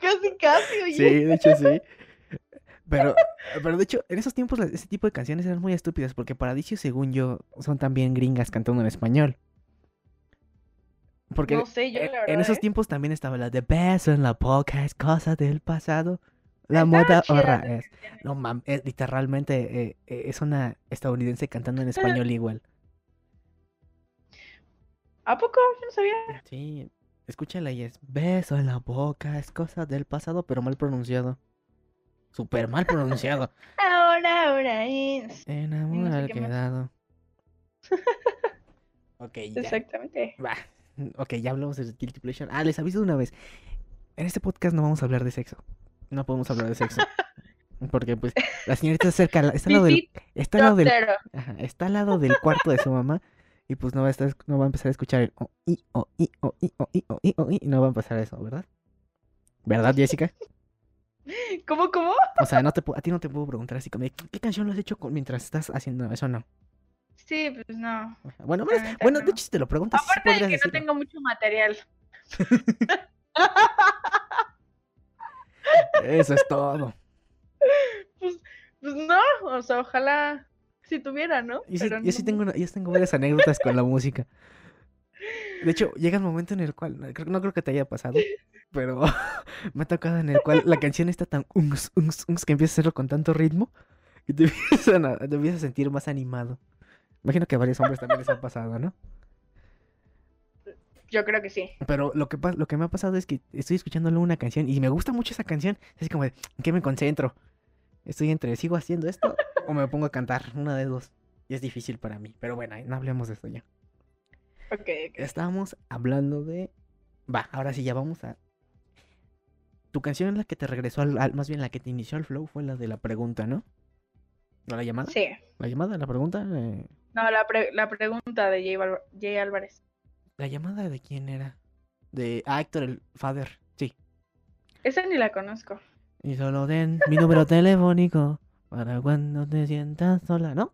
Casi, casi, oye. Sí, de hecho sí. Pero, pero de hecho, en esos tiempos ese tipo de canciones eran muy estúpidas porque Paradisio, según yo, son también gringas cantando en español. Porque No sé, yo en, esos ¿eh? tiempos también estaba la de beso en la boca, es cosa del pasado. La moda esa es. No mames, literalmente eh, eh, es una estadounidense cantando en español igual. ¿A poco? Yo no sabía. Sí, escúchala y es beso en la boca, es cosa del pasado, pero mal pronunciado. Súper mal pronunciado. Ahora, ahora es. Más. quedado. ok, ya. Exactamente. Va. Ok, ya hablamos de Guilty Pleasure. Ah, les aviso de una vez. En este podcast no vamos a hablar de sexo. No podemos hablar de sexo. Porque, pues, la señorita está cerca, está al lado del, está al lado del, ajá, está al lado del cuarto de su mamá. Y pues no va a estar, no va a empezar a escuchar el o, i, o, i, o, i, o, i, o, i, o, i, y no va a pasar eso, ¿verdad? ¿Verdad, Jessica? ¿Cómo, cómo? O sea, no te, a ti no te puedo preguntar así como, ¿qué canción lo has hecho mientras estás haciendo eso? No. Sí, pues no. Bueno, bueno, no. de hecho, si te lo preguntas, Aparte de que no tengo mucho material. Eso es todo. Pues, pues no, o sea, ojalá si tuviera, ¿no? Yo sí, Pero yo sí tengo, una- yo tengo varias anécdotas con la música. De hecho, llega un momento en el cual, no creo, no creo que te haya pasado, pero me ha tocado en el cual la canción está tan ungs, ungs, ungs, que empieza a hacerlo con tanto ritmo que te empiezan a, te empiezas a sentir más animado. Imagino que a varios hombres también les ha pasado, ¿no? Yo creo que sí. Pero lo que, lo que me ha pasado es que estoy escuchándole una canción y me gusta mucho esa canción. Es como de, ¿en qué me concentro? Estoy entre, ¿sigo haciendo esto o me pongo a cantar? Una de dos. Y es difícil para mí. Pero bueno, no hablemos de esto ya. Ok, ok. Estábamos hablando de... Va, ahora sí, ya vamos a... Tu canción es la que te regresó al, al- Más bien la que te inició el flow fue la de la pregunta, ¿no? ¿No la llamada? Sí. ¿La llamada? ¿La pregunta? eh, No, la, pre- la pregunta de Jay, Val- Jay Álvarez. ¿La llamada de quién era? De ah, Héctor el Father, sí. Esa ni la conozco. Y solo den mi número telefónico para cuando te sientas sola, ¿no?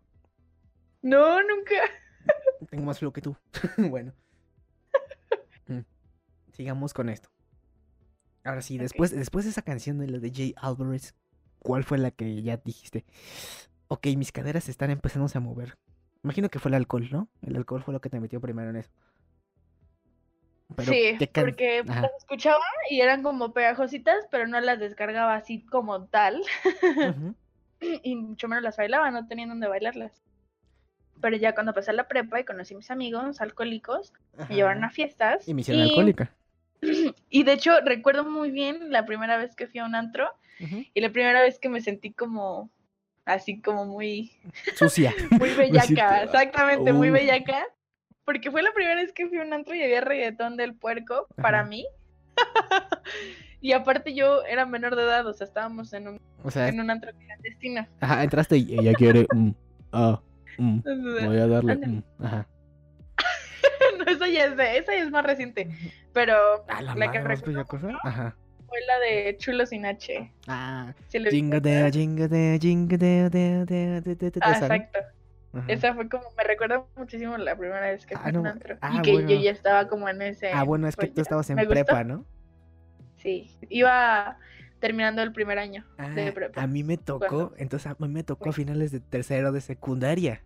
No, nunca. Tengo más flow que tú. bueno. Mm. Sigamos con esto. Ahora sí, después, después de esa canción de la de Jay Alvarez, ¿cuál fue la que ya dijiste? Ok, mis caderas están empezando a mover. Imagino que fue el alcohol, ¿no? El alcohol fue lo que te metió primero en eso. Pero, sí, ¿qué can- porque Ajá. las escuchaba y eran como pegajositas, pero no las descargaba así como tal. Y mucho menos las bailaba, no tenían donde bailarlas. Pero ya cuando pasé la prepa y conocí a mis amigos alcohólicos, me llevaron a Ajá. fiestas. Y me hicieron alcohólica. y de hecho recuerdo muy bien la primera vez que fui a un antro y la primera vez que me sentí como así como muy Sucia. muy bellaca, siento- exactamente, muy Uh. bellaca, porque fue la primera vez que fui a un antro y había reggaetón del puerco para mí. y aparte yo era menor de edad, o sea, estábamos en un, O sea, en un antro clandestino. ajá, entraste y ella quiere. mm, ah, mm, voy a darle. Mm, ajá. no, esa ya es de, esa ya es más reciente, pero Ah, la, la que madre, ¿más recuerdo bellacosa? Ajá. Fue la de Chulo sin H. Ah, Ah, ¿no? exacto. Ajá. Esa fue como, me recuerda muchísimo la primera vez que Ah, fui a un no, antro. ah, y que bueno. yo ya estaba como en ese. Ah, bueno, es que pues, tú estabas en me gustó. prepa, ¿no? Sí, iba terminando el primer año de Ah, prepa. a mí me tocó, entonces a mí me tocó a finales de tercero de secundaria,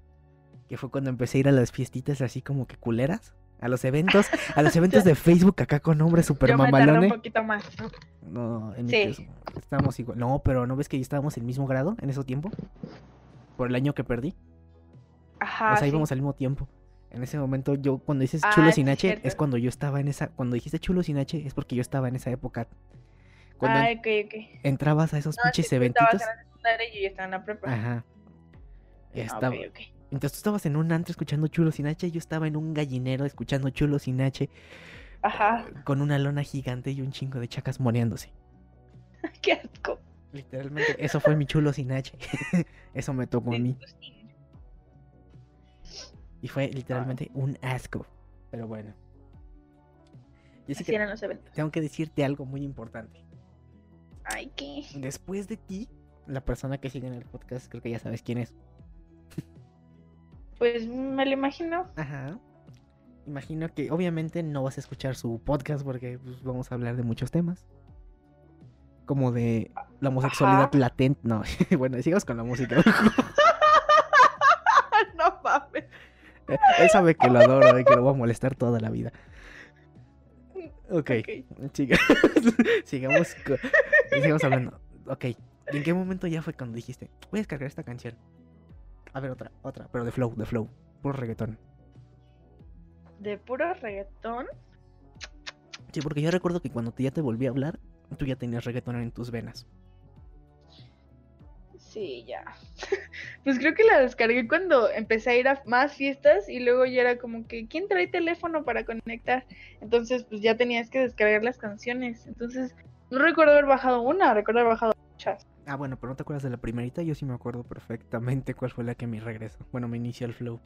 que fue cuando empecé a ir a las fiestitas así como que culeras, a los eventos, a los eventos de Facebook acá con nombres super Yo me tardé un mamalones. poquito más. No, en mi Sí. caso, estábamos igual. No, pero ¿no ves que estábamos en el mismo grado en ese tiempo? Por el año que perdí. Ajá. o sea, sí. íbamos al mismo tiempo. En ese momento, yo, cuando dices Ah, chulo sin H, es cuando yo estaba en esa. Cuando dijiste chulo sin H, es porque yo estaba en esa época. Cuando Ah, en- ok, ok. entrabas a esos No, pinches estabas eventitos. en la secundaria y yo ya estaba en la prepa. Ajá. Ah, Estaba. ok, Entonces tú estabas en un antro escuchando chulo sin H, yo estaba en un gallinero escuchando chulo sin H, Ajá. con una lona gigante y un chingo de chacas moneándose. Qué asco. Literalmente, eso fue mi chulo sin H. eso me tocó a mí. Y fue literalmente un asco. Pero bueno. Sí Así que eran los eventos. tengo que decirte algo muy importante. Ay, qué. Después de ti, la persona que sigue en el podcast, creo que ya sabes quién es. Pues me lo imagino. Ajá. Imagino que obviamente no vas a escuchar su podcast porque pues, vamos a hablar de muchos temas. Como de la homosexualidad Ajá. latente. No, bueno, sigamos con la música. no mames. Él sabe que lo adoro y que lo voy a molestar toda la vida. Ok, Ok. siga- sigamos, sigamos hablando. Ok, ¿y en qué momento ya fue cuando dijiste, voy a descargar esta canción? A ver, otra, otra, pero de flow, de flow, puro reggaetón. De puro reggaetón. Sí, porque yo recuerdo que cuando ya te volví a hablar, tú ya tenías reggaetón en tus venas. Sí, ya. Pues creo que la descargué cuando empecé a ir a más fiestas y luego ya era como que, ¿quién trae teléfono para conectar? Entonces, pues ya tenías que descargar las canciones. Entonces, no recuerdo haber bajado una, recuerdo haber bajado muchas. Ah, bueno, pero no te acuerdas de la primerita, yo sí me acuerdo perfectamente cuál fue la que me regresó. Bueno, me inició el flow.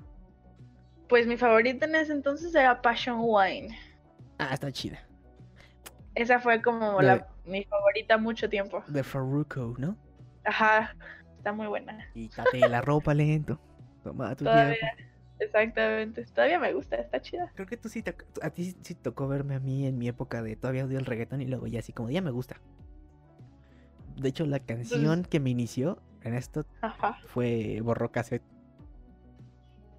Pues mi favorita en ese entonces era Passion Wine. Ah, está chida. Esa fue como La la, mi favorita mucho tiempo. De Farruko, ¿no? Ajá, está muy buena. Quítate la ropa lento. Toma tu Todavía, tiempo. exactamente. Todavía me gusta, está chida. Creo que tú sí te, a ti sí tocó verme a mí en mi época de todavía odio el reggaetón y luego ya así como ya me gusta. De hecho, la canción que me inició en esto Ajá. fue Borró Cassette.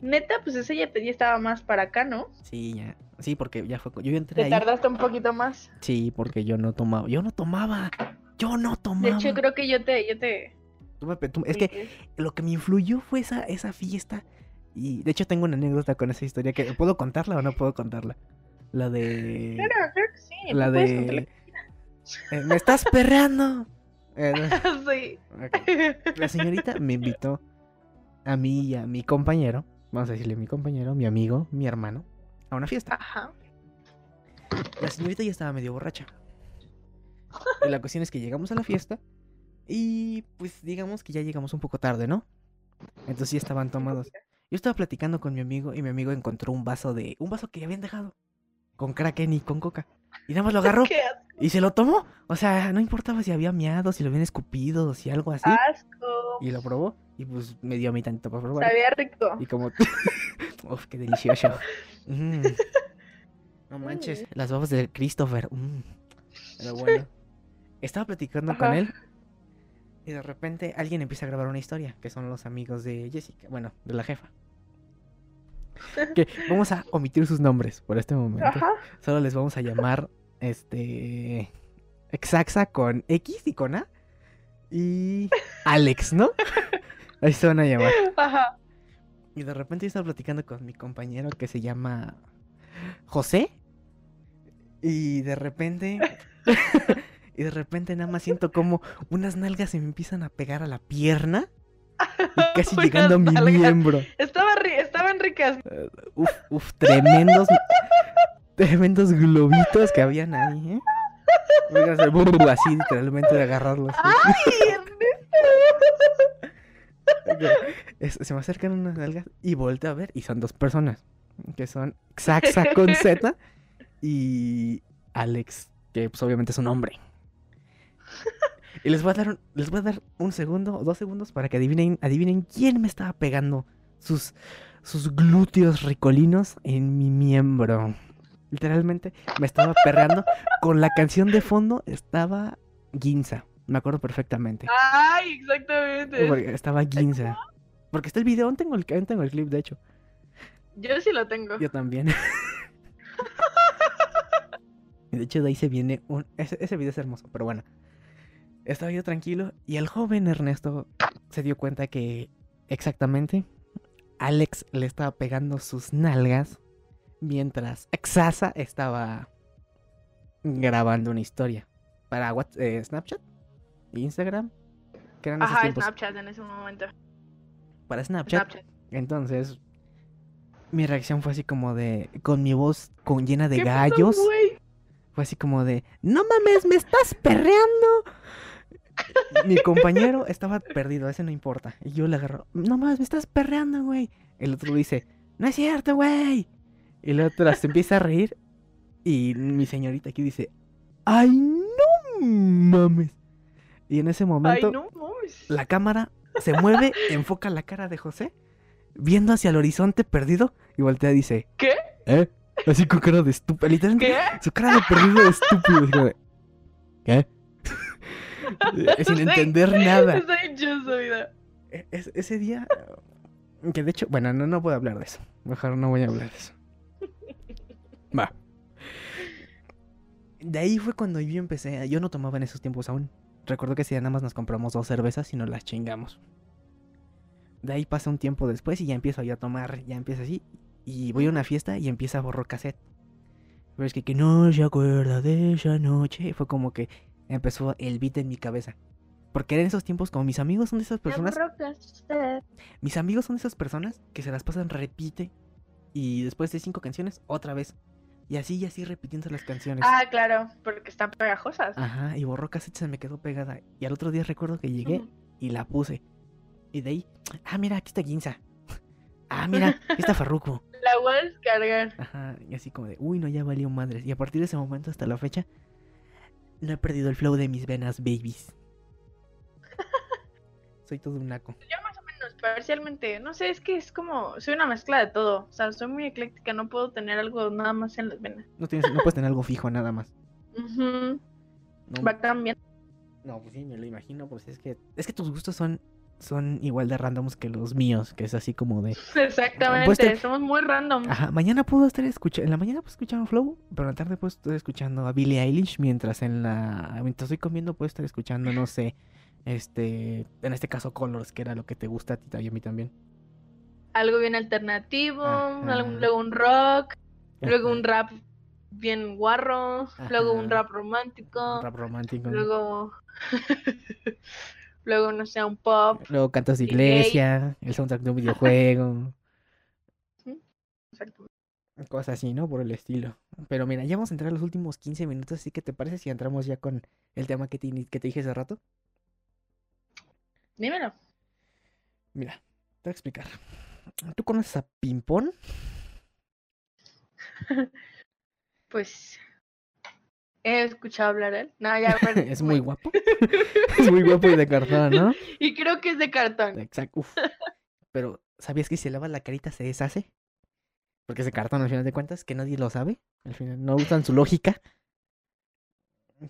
Neta, pues esa ya, ya estaba más para acá, ¿no? Sí, ya. Sí, porque ya fue. Yo entré Te ahí. tardaste un poquito más. Sí, porque yo no tomaba. Yo no tomaba. Yo no De tomaba. hecho, creo que yo te, yo te. Tú me pe- tú- es que lo que me influyó fue esa, esa fiesta. Y de hecho tengo una anécdota con esa historia que ¿puedo contarla o no puedo contarla? La de Claro, claro que sí. la de eh, me estás perreando. Eh, sí. La señorita me invitó a mí y a mi compañero, vamos a decirle mi compañero, mi amigo, mi hermano, a una fiesta. Ajá. La señorita ya estaba medio borracha. Y la cuestión es que llegamos a la fiesta y pues digamos que ya llegamos un poco tarde, ¿no? Entonces ya estaban tomados. Yo estaba platicando con mi amigo y mi amigo encontró un vaso de un vaso que habían dejado con Kraken y con Coca. Y nada más lo agarró y se lo tomó. O sea, no importaba si había miado, si lo habían escupido, si algo así. asco. Y lo probó y pues me dio a mí tantito para probar. Sabía rico. Y como... Uf, qué delicioso. Mm. No manches, las babas de Christopher. mm. Pero bueno. Estaba platicando con él y de repente alguien empieza a grabar una historia, que son los amigos de Jessica, bueno, de la jefa. Que vamos a omitir sus nombres por este momento. Ajá. Solo les vamos a llamar este Exaxa con X y con A y Alex, ¿no? Ahí se van a llamar. Ajá. Y de repente yo estaba platicando con mi compañero que se llama José. Y de repente. y de repente nada más siento como unas nalgas se me empiezan a pegar a la pierna. Y casi llegando a mi nalgas. miembro. Estaba estaban ricas. Uf, uf, tremendos. tremendos globitos que habían ahí, ¿eh? Así, literalmente de agarrarlos. ¡Ay, Ernesto! Es- se me acercan unas nalgas y volteo a ver y son dos personas. Que son Xaxa con Z y Alex, que pues obviamente es un hombre. Y les voy a dar un, les voy a dar un segundo o dos segundos para que adivinen, adivinen quién me estaba pegando sus, sus glúteos ricolinos en mi miembro. Literalmente me estaba perreando. Con la canción de fondo estaba Ginza. Me acuerdo perfectamente. Ay, exactamente. Porque estaba Ginza. Porque está el video, tengo el, tengo el clip, de hecho. Yo sí lo tengo. Yo también. De hecho, de ahí se viene un. Ese, ese video es hermoso, pero bueno. Estaba yo tranquilo y el joven Ernesto se dio cuenta que exactamente Alex le estaba pegando sus nalgas mientras Exasa estaba grabando una historia para What- eh, Snapchat, Instagram, que eran esos Ajá, Snapchat en ese momento. para Snapchat. Snapchat. Entonces, mi reacción fue así como de, con mi voz con llena de ¿Qué pasó, gallos, güey? fue así como de, no mames, me estás perreando. Mi compañero estaba perdido, ese no importa. Y yo le agarro, no mames, me estás perreando, güey. El otro dice, no es cierto, güey. Y el otro se empieza a reír. Y mi señorita aquí dice, ay, no mames. Y en ese Ay, momento, no mames. la cámara se mueve, enfoca la cara de José, viendo hacia el horizonte perdido, y voltea y dice, ¿Qué? ¿Eh? Así con cara de estúpido, literalmente, ¿Qué? su cara de perdido de estúpido, ¿qué? Eh, Sin entender nada. E- es- ese día, que de hecho, bueno, no, no puedo hablar de eso, mejor no voy a hablar de eso. Va. De ahí fue cuando yo empecé, yo no tomaba en esos tiempos aún. Recuerdo que día nada más nos compramos dos cervezas y nos las chingamos. De ahí pasa un tiempo después y ya empiezo yo a tomar, ya empieza así. Y voy a una fiesta y empieza a borrar cassette. Pero es que, que no se acuerda de esa noche. Fue como que empezó el beat en mi cabeza. Porque en esos tiempos, como mis amigos son de esas personas, mis amigos son esas personas que se las pasan repite y después de cinco canciones, otra vez. Y así y así repitiendo las canciones. Ah, claro, porque están pegajosas. Ajá, y borró cassette, se me quedó pegada. Y al otro día recuerdo que llegué y la puse. Y de ahí, ah, mira, aquí está Ginza. Ah, mira, aquí está Farruko. La voy a descargar. Ajá, y así como de, uy, no, ya valió madres. Y a partir de ese momento hasta la fecha, no he perdido el flow de mis venas, babies. Soy todo un naco. Yo más o menos, parcialmente. No sé, es que es como. Soy una mezcla de todo. O sea, soy muy ecléctica. No puedo tener algo nada más en las venas. No, tienes, no puedes tener algo fijo nada más. Ujú, No, Va cambiando. no, pues sí, me lo imagino, pues es que, es que tus gustos son, son igual de randoms que los míos, que es así como de, Exactamente. Pues te- Somos muy random. Ajá, mañana puedo estar escuchando, en la mañana puedo escuchar un flow, pero en la tarde puedo estar escuchando a Billie Eilish, mientras en la, mientras estoy comiendo puedo estar escuchando, no sé, este, en este caso Colors, que era lo que te gusta a ti y a mí también. Algo bien alternativo. Luego un rock. Luego un rap bien guarro. Luego un rap romántico. un rap romántico. Luego. luego, no sé, un pop. Luego cantos de iglesia, el soundtrack de un videojuego, Exacto. cosas así, ¿no? Por el estilo. Pero mira, ya vamos a entrar a los últimos 15 minutos, así que ¿te parece si entramos ya con el tema que te, que te dije hace rato? Dímelo. Mira, te voy a explicar. ¿Tú conoces a Pimpón? Pues he escuchado hablar de él. No, ya, pero- es muy guapo. es muy guapo y de cartón, ¿no? Y creo que es de cartón. Exacto. uf. Pero, ¿sabías que si se lava la carita se deshace? Porque es de cartón al final de cuentas, que nadie lo sabe. Al final no usan su lógica.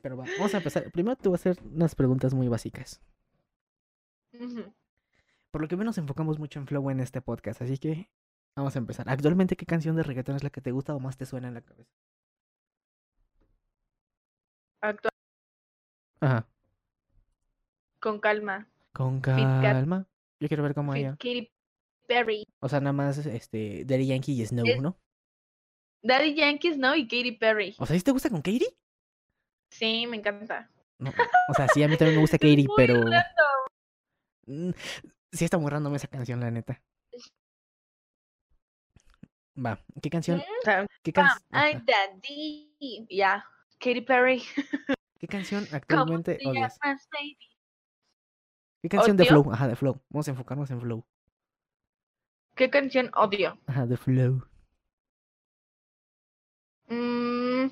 Pero va, vamos a empezar. Primero te voy a hacer unas preguntas muy básicas. Por lo que menos enfocamos mucho en flow en este podcast, así que vamos a empezar. Actualmente, ¿qué canción de reggaetón es la que te gusta o más te suena en la cabeza? Actúa Ajá. con calma. Con calma. Yo quiero ver cómo Fit ella. Katy Perry. O sea, nada más este Daddy Yankee y Snow, Es- ¿no? Daddy Yankees, ¿no? Y Katy Perry. O sea, ¿sí te gusta con Katie? Sí, me encanta. No. O sea, sí, a mí también me gusta Katie, muy pero. random. Mm, Sí está muy random esa canción, la neta. Va, ¿qué canción? Sea, ¿Qué, pam, can- Ay, ajá, daddy. Ya. Katy Perry. ¿Qué canción ¿Cómo actualmente te odias? ¿Qué canción de. Flow? Ajá, de Flow. Vamos a enfocarnos en Flow. ¿Qué canción odio? Ajá, de Flow. Mm.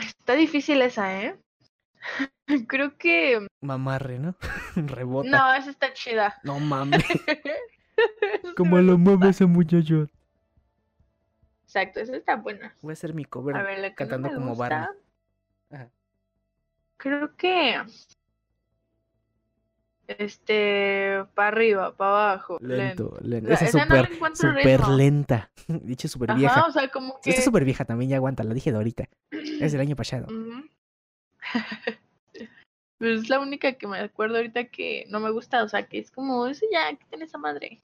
Está difícil esa, ¿eh? Creo que. Mamarre, ¿no? Rebota. No, esa está chida. No mames. Como lo mueve ese muchacho. Exacto, esa está buena. Voy a hacer mi cover A ver, la que cantando no me como gusta. Ajá. Creo que. Este. Para arriba, para abajo. Lento, lento. La- Esa es esa no encuentro súper ritmo. lenta. Dicho súper vieja. o sea, como que. está súper vieja también, ya aguanta, la dije de ahorita. Es del año pasado. Pero es la única que me acuerdo ahorita que no me gusta, o sea, que es como, ese ya, quiten esa madre.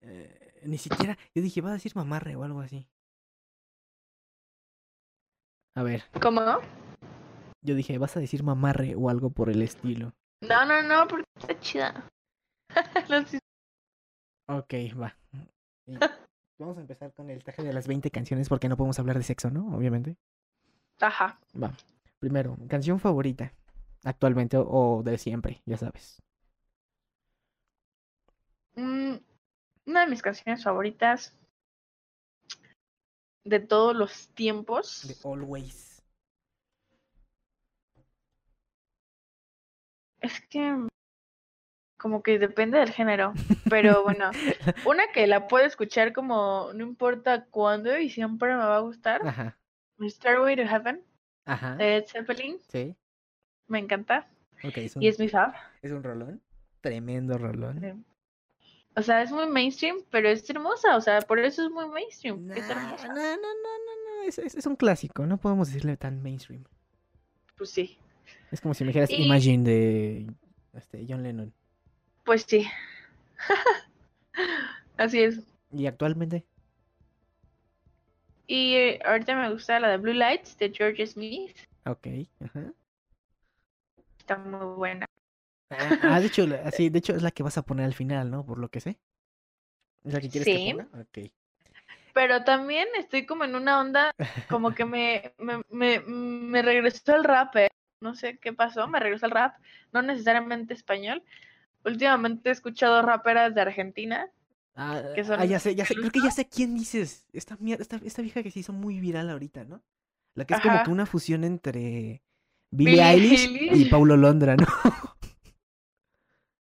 Eh, ni siquiera, yo dije, va a decir mamarre o algo así. A ver, ¿Cómo? yo dije, vas a decir mamarre o algo por el estilo. No, no, no, porque está chida. Ok, va. Y vamos a empezar con el traje de las 20 canciones porque no podemos hablar de sexo, ¿no? Obviamente. Ajá. Va. Primero, canción favorita. Actualmente o, o de siempre, ya sabes. Mm, una de mis canciones favoritas de todos los tiempos. De Always. Es que como que depende del género, pero bueno, una que la puedo escuchar como no importa cuándo y siempre me va a gustar, Ajá. Stairway to Heaven Ajá. de Zeppelin, Sí. me encanta Ok, es un, y es mi fab. es un rolón. Tremendo rolón. Sí. O sea, es muy mainstream, pero es hermosa, o sea, por eso es muy mainstream, es hermosa. no, no, no, no, no. Es, es, es un clásico, no podemos decirle tan mainstream. Pues sí, Es como si me dijeras Y- Imagine de este, John Lennon. pues sí. Así es. ¿Y actualmente? Y eh, ahorita me gusta la de Blue Lights de George Smith, Ok. Ajá. está muy buena. Ah, ah, de hecho, la- sí, de hecho es la que vas a poner al final, ¿no? Por lo que sé. ¿Es la que quieres Sí. que ponga? Ok. Pero también estoy como en una onda, como que me, me, me, me regresó el rap, ¿eh? No sé qué pasó, me regresó el rap, no necesariamente español. Últimamente he escuchado raperas de Argentina. Ah, Que son ah, ya sé, ya sé, creo que ya sé quién dices. Esta, esta, esta vieja que se hizo muy viral ahorita, ¿no? La que es como que una fusión entre Billie Billie Eilish y. Paulo Londra, ¿no?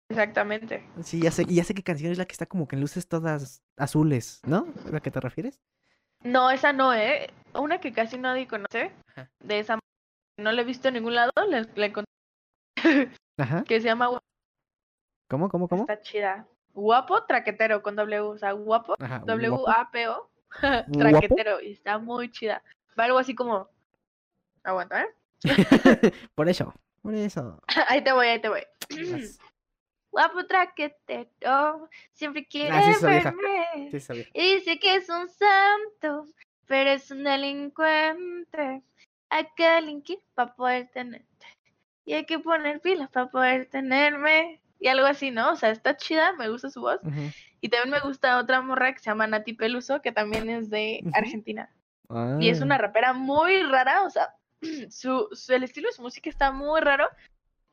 Exactamente. Sí, ya sé, ya sé qué canción es la que está como que en luces todas azules, ¿no? ¿A la que te refieres? No, esa no, ¿eh? Una que casi nadie conoce, Ajá. de esa no la he visto en ningún lado, la, la encontré, Ajá. que se llama ¿Cómo, cómo, cómo? está chida. Guapo traquetero con W, o sea, guapo. W-A-P-O, traquetero, y está muy chida. Va algo así como, aguanta, ¿eh? por eso, por eso. Ahí te voy, ahí te voy. Guapo traquetero, siempre quiere Ah, sí, esa vieja. verme. Sí. Y dice que es un santo, pero es un delincuente. Hay que delinquir para poder tenerte. Y hay que poner pilas para poder tenerme. Y algo así, ¿no? O sea, está chida, me gusta su voz. Y también me gusta otra morra que se llama Nati Peluso, que también es de. Argentina. Y es una Ah, rapera muy rara, o sea, su, su- el estilo de su música está muy raro.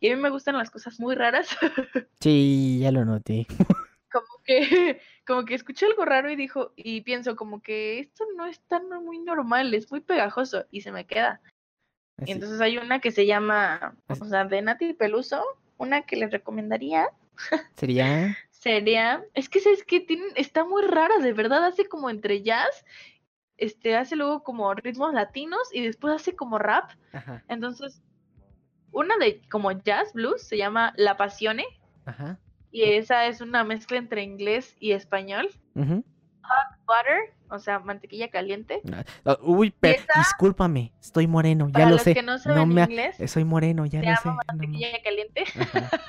Y a mí me gustan las cosas muy raras. Sí, ya lo noté. como que, como que escuché algo raro y dijo, y pienso como que esto no es tan muy normal, es muy pegajoso y se me queda. Así- Y entonces hay una que se llama, o sea, de Nati Peluso, una que les recomendaría Sería. sería, es que es que tienen, está muy rara, de verdad, hace como entre jazz, este, hace luego como ritmos latinos y después hace como rap. Ajá, Entonces, una de como jazz blues se llama La Pasione ajá. y esa es una mezcla entre inglés y español. ujú. Butter, o sea, mantequilla caliente. Ah, Uy, pero esa- discúlpame, estoy moreno, ya Para lo los sé. que no saben me ha- inglés, eh, Soy moreno, ya se lo sé. llama no ma- mantequilla caliente.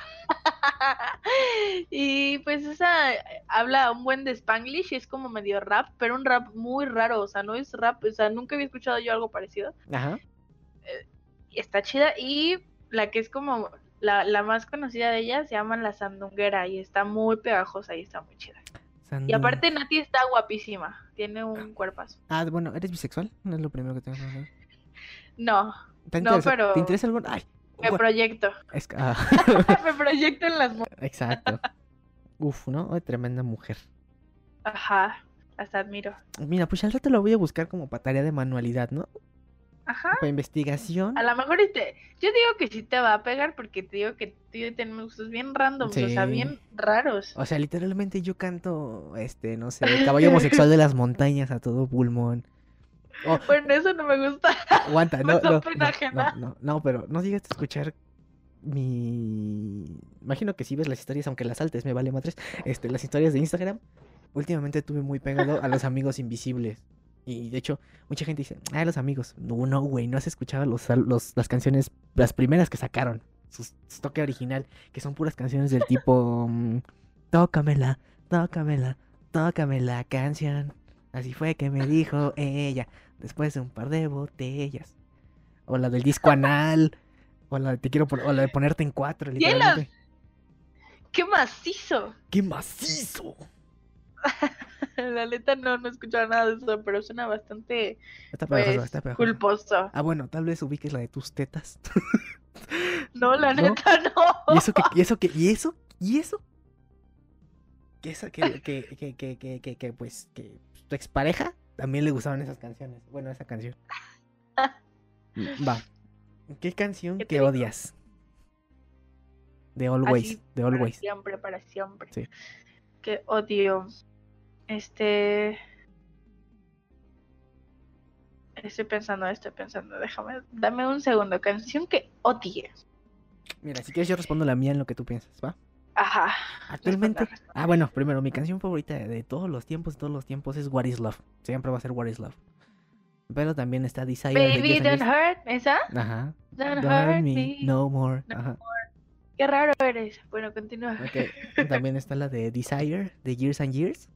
Y pues esa eh, habla un buen de Spanglish y es como medio rap, pero un rap muy raro, o sea, no es rap, o sea, nunca había escuchado yo algo parecido. Ajá. Y está chida y la que es como la, la más conocida de ella se llama La Sandunguera y está muy pegajosa y está muy chida. Y aparte Nati está guapísima, tiene un cuerpazo. Ah, bueno, ¿eres bisexual? No es lo primero que tengo que saber. No, ¿Te No, pero- ¿Te interesa algún...? Ay, me proyecto. es ah, me proyecto en las mu- exacto. Uf, ¿no? Ay, tremenda mujer. Ajá, hasta admiro. Mira, pues al rato la voy a buscar como para tarea de manualidad, ¿no? Ajá. Para investigación. A lo mejor este, yo digo que sí te va a pegar porque te digo que tú y tenemos gustos bien randoms, o sea, bien raros. O sea, literalmente yo canto, este, no sé, el caballo homosexual de las montañas a todo pulmón. Oh, Bueno, eso no me gusta. aguanta, me no, no, no, no, no, pero no a escuchar mi... Imagino que si ves las historias, aunque las saltes, me vale madres, este, las historias de Instagram. Últimamente tuve muy pegado a los amigos invisibles. Y de hecho, mucha gente dice, ah, los amigos. No, no, güey, no has escuchado los, las canciones, las primeras que sacaron, su, su toque original, que son puras canciones del tipo, mm, tócamela, tócamela, tócame la canción. Así fue que me dijo ella, después de un par de botellas. O la del disco anal, o la de te quiero o la de ponerte en cuatro, literalmente. ¡Qué macizo! ¡Qué macizo! La neta no, no he escuchado nada de eso, pero suena bastante Está pegajoso, pues, está pegajoso. culposo. Ah, bueno, tal vez ubiques la de tus tetas. No, la ¿No? neta no. ¿Y eso que, y eso que, y eso, y eso? Que esa, que, que, que, que, que, pues, que tu expareja también le gustaban esas canciones. Bueno, esa canción. Va. ¿Qué canción ¿Qué te que odias? De Always, Así, de Para Always. siempre, para siempre. Sí. Que odio. Este. Estoy pensando, estoy pensando. Déjame, dame un segundo. Canción que odie. Mira, si quieres yo respondo la mía en lo que tú piensas, ¿va? Ajá. Actualmente, ah, bueno, primero, mi canción favorita de, todos los tiempos, de todos los tiempos es What is Love. Siempre va a ser What is Love. Pero también está Desire de Baby, don't hurt. ¿Esa? Ajá. Don't, Don't hurt me me. no more. No Ajá. Qué raro eres. Bueno, continúa. Ok. También está la de Desire de Years and Years.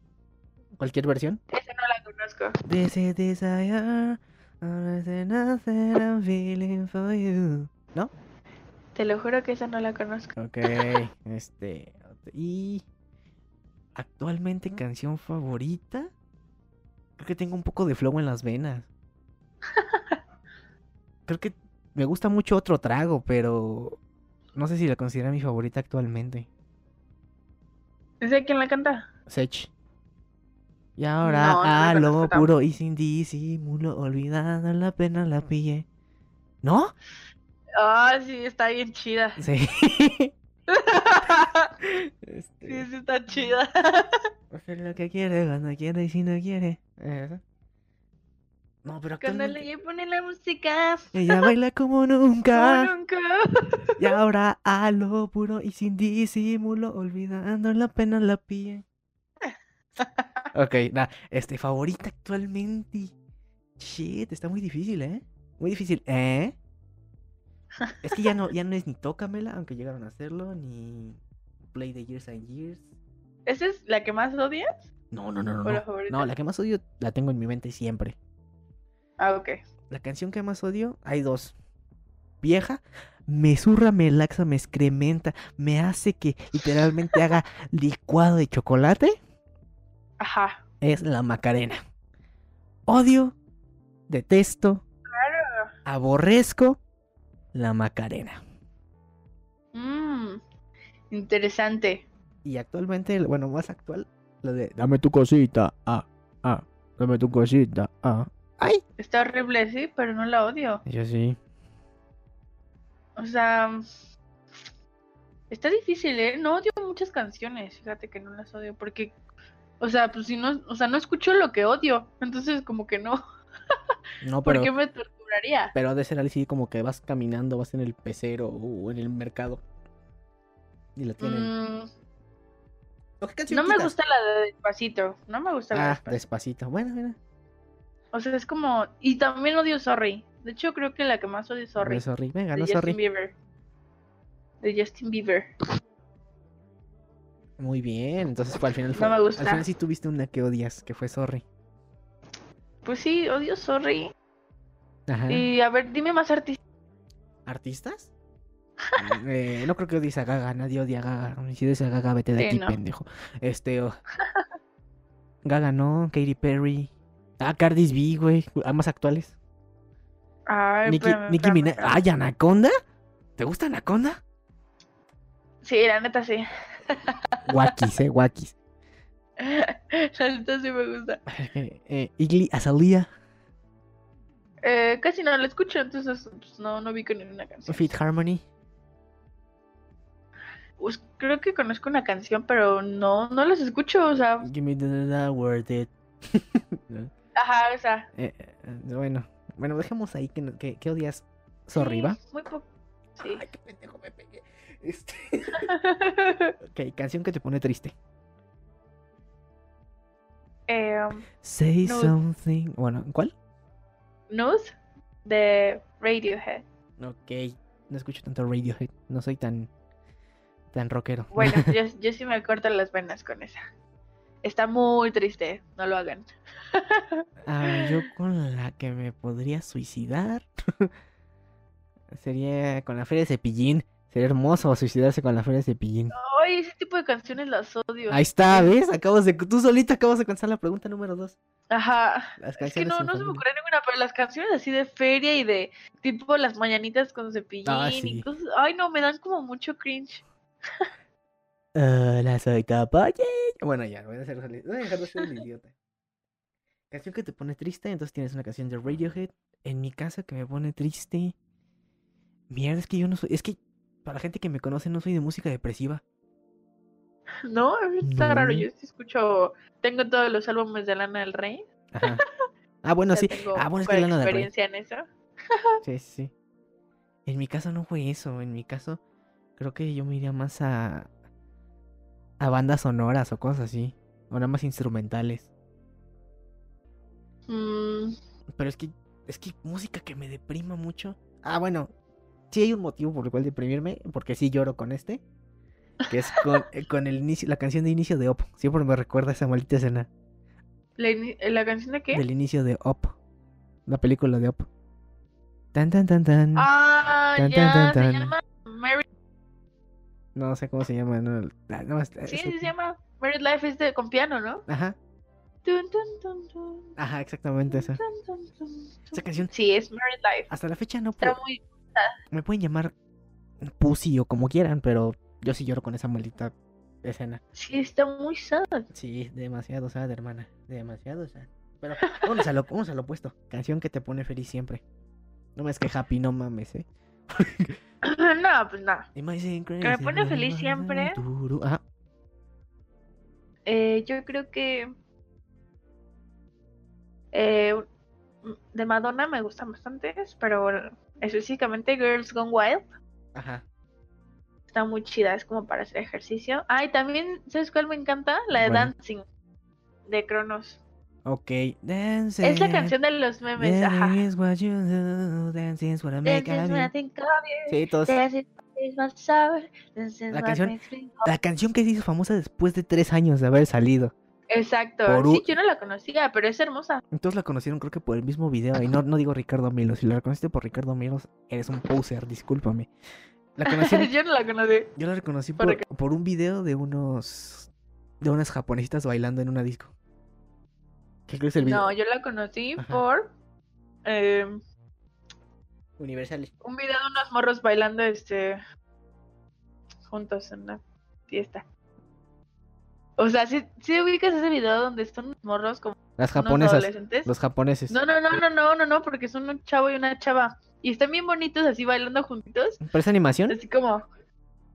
Cualquier versión. Esa no la conozco. This is desire. Nothing I'm feeling for you. ¿No? Te lo juro que esa no la conozco. Ok. Este. Y. Actualmente, canción favorita. Creo que tengo un poco de flow en las venas. Creo que me gusta mucho otro trago, pero. No sé si la considera mi favorita actualmente. ¿Esa quién la canta? Sech. Y ahora No, no la a lo puro y sin disimulo, olvidando la pena la pillé. ¿No? Ah, sí, está bien chida. Sí. Sí, Este, sí, está chida. hacer lo que quiere, cuando quiere y si no quiere. No, pero Cuando actualmente le pone la música. ella baila como nunca. como nunca. Y ahora a lo puro y sin disimulo, olvidando la pena la pillé. Ok, nada, este, favorita actualmente. Shit, está muy difícil, ¿eh? Muy difícil, ¿eh? Es que ya no, ya no es ni Tócamela, aunque llegaron a hacerlo, ni Play the Years and Years. ¿Esa es la que más odias? No, no, no, no. ¿O la No, no la que más odio la tengo en mi mente siempre. Ah, ok. La canción que más odio, hay dos. Vieja, me zurra, me laxa, me excrementa, me hace que literalmente haga licuado de chocolate. Ajá. es la Macarena. Odio, detesto, aborrezco la Macarena. Mmm. Interesante. Y actualmente, bueno, más actual, lo de dame tu cosita, ah, ah, dame tu cosita, ah. ¡Ay! Está horrible, sí, pero no la odio. Yo sí. O sea, está difícil, ¿eh? No odio muchas canciones, fíjate que no las odio, porque, o sea, pues si no, o sea, no escucho lo que odio, entonces como que no, No, ¿por pero, qué me torturaría? pero ha de ser así como que vas caminando, vas en el pecero o en el mercado. Y la tienen. Mm, ¿O qué canción no me gusta la de Despacito, no me gusta la de Ah, Despacito. despacito. Bueno, mira. O sea, es como, y también odio Sorry. De hecho, creo que la que más odio es Sorry. Sorry. sorry. Venga, de no Justin sorry. Bieber. De Justin Bieber. Muy bien. Entonces fue al final. Fue, No me gusta. Al final sí tuviste una que odias, que fue sorry. Pues sí, odio Sorry. Ajá. Y a ver, dime más artistas. ¿Artistas? Eh, no creo que odies a Gaga, nadie odia a Gaga. Si odias a Gaga, vete de Sí, aquí, no. pendejo. Este. oh. Gaga no, Katy Perry. Ah, Cardi B, güey. A más actuales. Ay, Nicki, espérame, Nicki espérame, Minaj. Ay, Anaconda. ¿Te gusta Anaconda? Sí, la neta sí. Guakis, eh, guakis. la neta sí me gusta. Eh, Iggy Azalea. Eh, casi no la escucho, entonces pues, no, no vi con ninguna canción. Fit Harmony. Pues, creo que conozco una canción, pero no, no las escucho, o sea, Give me the, worth it. ajá, o sea. Eh, eh, bueno, bueno, dejemos ahí que, que, que odias Sorry, ¿va? sí, Muy poco. Sí. Ay, qué pendejo pegué. Este... ok, canción que te pone triste. eh, Say something. Bueno, ¿cuál? Nude de Radiohead. Ok, no escucho tanto Radiohead. No soy tan tan rockero. Bueno, yo, yo sí me corto las venas con esa. Está muy triste, no lo hagan. Ah, yo con la que me podría suicidar sería con la feria de cepillín. Sería hermoso suicidarse con la feria de cepillín. Ay, ese tipo de canciones las odio. Ahí está, ¿ves? Acabas de, tú solita acabas de contestar la pregunta número dos. Ajá. Las Es que no, no se me ocurre ninguna, pero las canciones así de feria y de tipo las mañanitas con cepillín Ah, y cosas. Ay, no, me dan como mucho cringe. Hola, soy Tapaye. Bueno, ya, voy a, hacer, voy a dejar de ser el idiota. Canción que te pone triste, entonces tienes una canción de Radiohead. En mi caso, que me pone triste. Mierda, es que yo no soy. Es que para la gente que me conoce, no soy de música depresiva. No, está raro. No. Yo sí escucho. Tengo todos los álbumes de Lana del Rey. Ajá. Ah, bueno, sí. Ah, bueno, es que Lana del Rey. experiencia en eso. Sí, sí, sí. En mi caso no fue eso. En mi caso, creo que yo me iría más a. a bandas sonoras o cosas así. O nada más instrumentales. Mm, Pero es que. Es que música que me deprima mucho. Ah, bueno. Sí hay un motivo por el cual deprimirme. Porque sí lloro con este. Que es con, eh, con el inicio, la canción de inicio de Op. Siempre me recuerda esa maldita escena. la, ¿La canción de qué? Del inicio de Op. La película de Op. Tan tan tan tan. Ah, Tan, ya, tan, se llama Mary. No sé cómo se llama. No, no, Sí, se llama Married Life es de, con piano, ¿no? Ajá. Tun, tun, tun, Ajá, exactamente esa. Esa canción. Sí, es Married Life. Hasta la fecha no Está puedo. muy. Me pueden llamar Pussy o como quieran, pero yo sí lloro con esa maldita escena. Sí, está muy sad. Sí, demasiado sad, hermana. Demasiado sad. Pero vamos a lo, vamos a lo opuesto. Canción que te pone feliz siempre. No me es que happy, no mames, eh. no, pues no. I saying me crazy? pone feliz siempre. Ajá. Eh, yo creo que. eh, de Madonna me gustan bastantes, pero específicamente Girls Gone Wild Ajá. está muy chida, es como para hacer ejercicio. Ah, y también, ¿sabes cuál me encanta? La de ¿Cuál? Dancing de Cronos. Ok. Dancing. Es la canción de los memes, ajá. Dancing is what you do, dancing is what I make Dancing of when I think of you. Sí, todos. Dancing is my soul. Dancing La what canción- La canción que se hizo famosa después de tres años de haber salido. Exacto. Por Sí, yo no la conocía, pero es hermosa. Entonces la conocieron creo que por el mismo video. Y no, no digo Ricardo Milos. Si la reconociste por Ricardo Milos, eres un poser, discúlpame. La conocieron, yo no la conocí. yo la reconocí Por por, un video de unos de unas japonesitas bailando en una disco. ¿Qué crees el video? No, yo la conocí Ajá. por eh, Universal. un video de unos morros bailando este juntos en una fiesta. O sea, si si ubicas ese video donde están morros como Las unos japonesas. adolescentes. Los japoneses. No, no, no, no, no, no, no, porque son un chavo y una chava. Y están bien bonitos así bailando juntitos. ¿Pero es animación? Así como.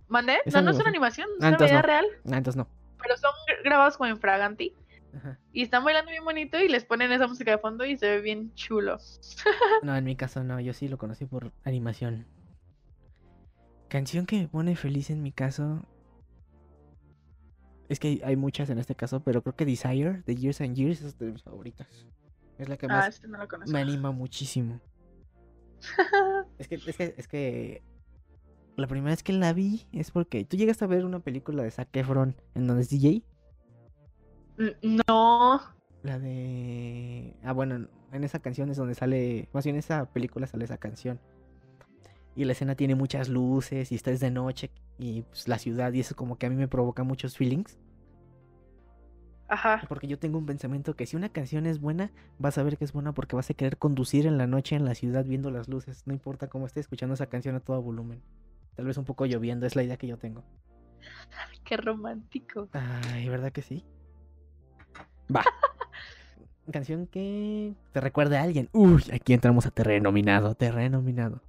¿Mandé? ¿Es No, no es una animación? es Ah, una vida no. real. Ah, entonces no. Pero son gra- grabados como en Fraganti. Ajá. Y están bailando bien bonito y les ponen esa música de fondo y se ve bien chulo. No, en mi caso no, yo sí lo conocí por animación. Canción que me pone feliz en mi caso. Es que hay, hay muchas en este caso, pero creo que Desire de Years and Years es de mis favoritas. Es la que Ah, más este no lo conozco. me anima muchísimo. Es que, es que, es que la primera vez que la vi es porque tú llegaste a ver una película de Zac Efron en donde es DJ. Mm, no. La de. Ah, bueno, en esa canción es donde sale. Más bien en esa película sale esa canción. Y la escena tiene muchas luces y está es de noche y pues, la ciudad y eso como que a mí me provoca muchos feelings. Ajá. Porque yo tengo un pensamiento que si una canción es buena, vas a ver que es buena porque vas a querer conducir en la noche en la ciudad viendo las luces. No importa cómo esté escuchando esa canción a todo volumen. Tal vez un poco lloviendo, es la idea que yo tengo. Qué romántico. Ay, ¿verdad que sí? Va. Canción que te recuerda a alguien. Uy, aquí entramos a terreno minado, terreno minado.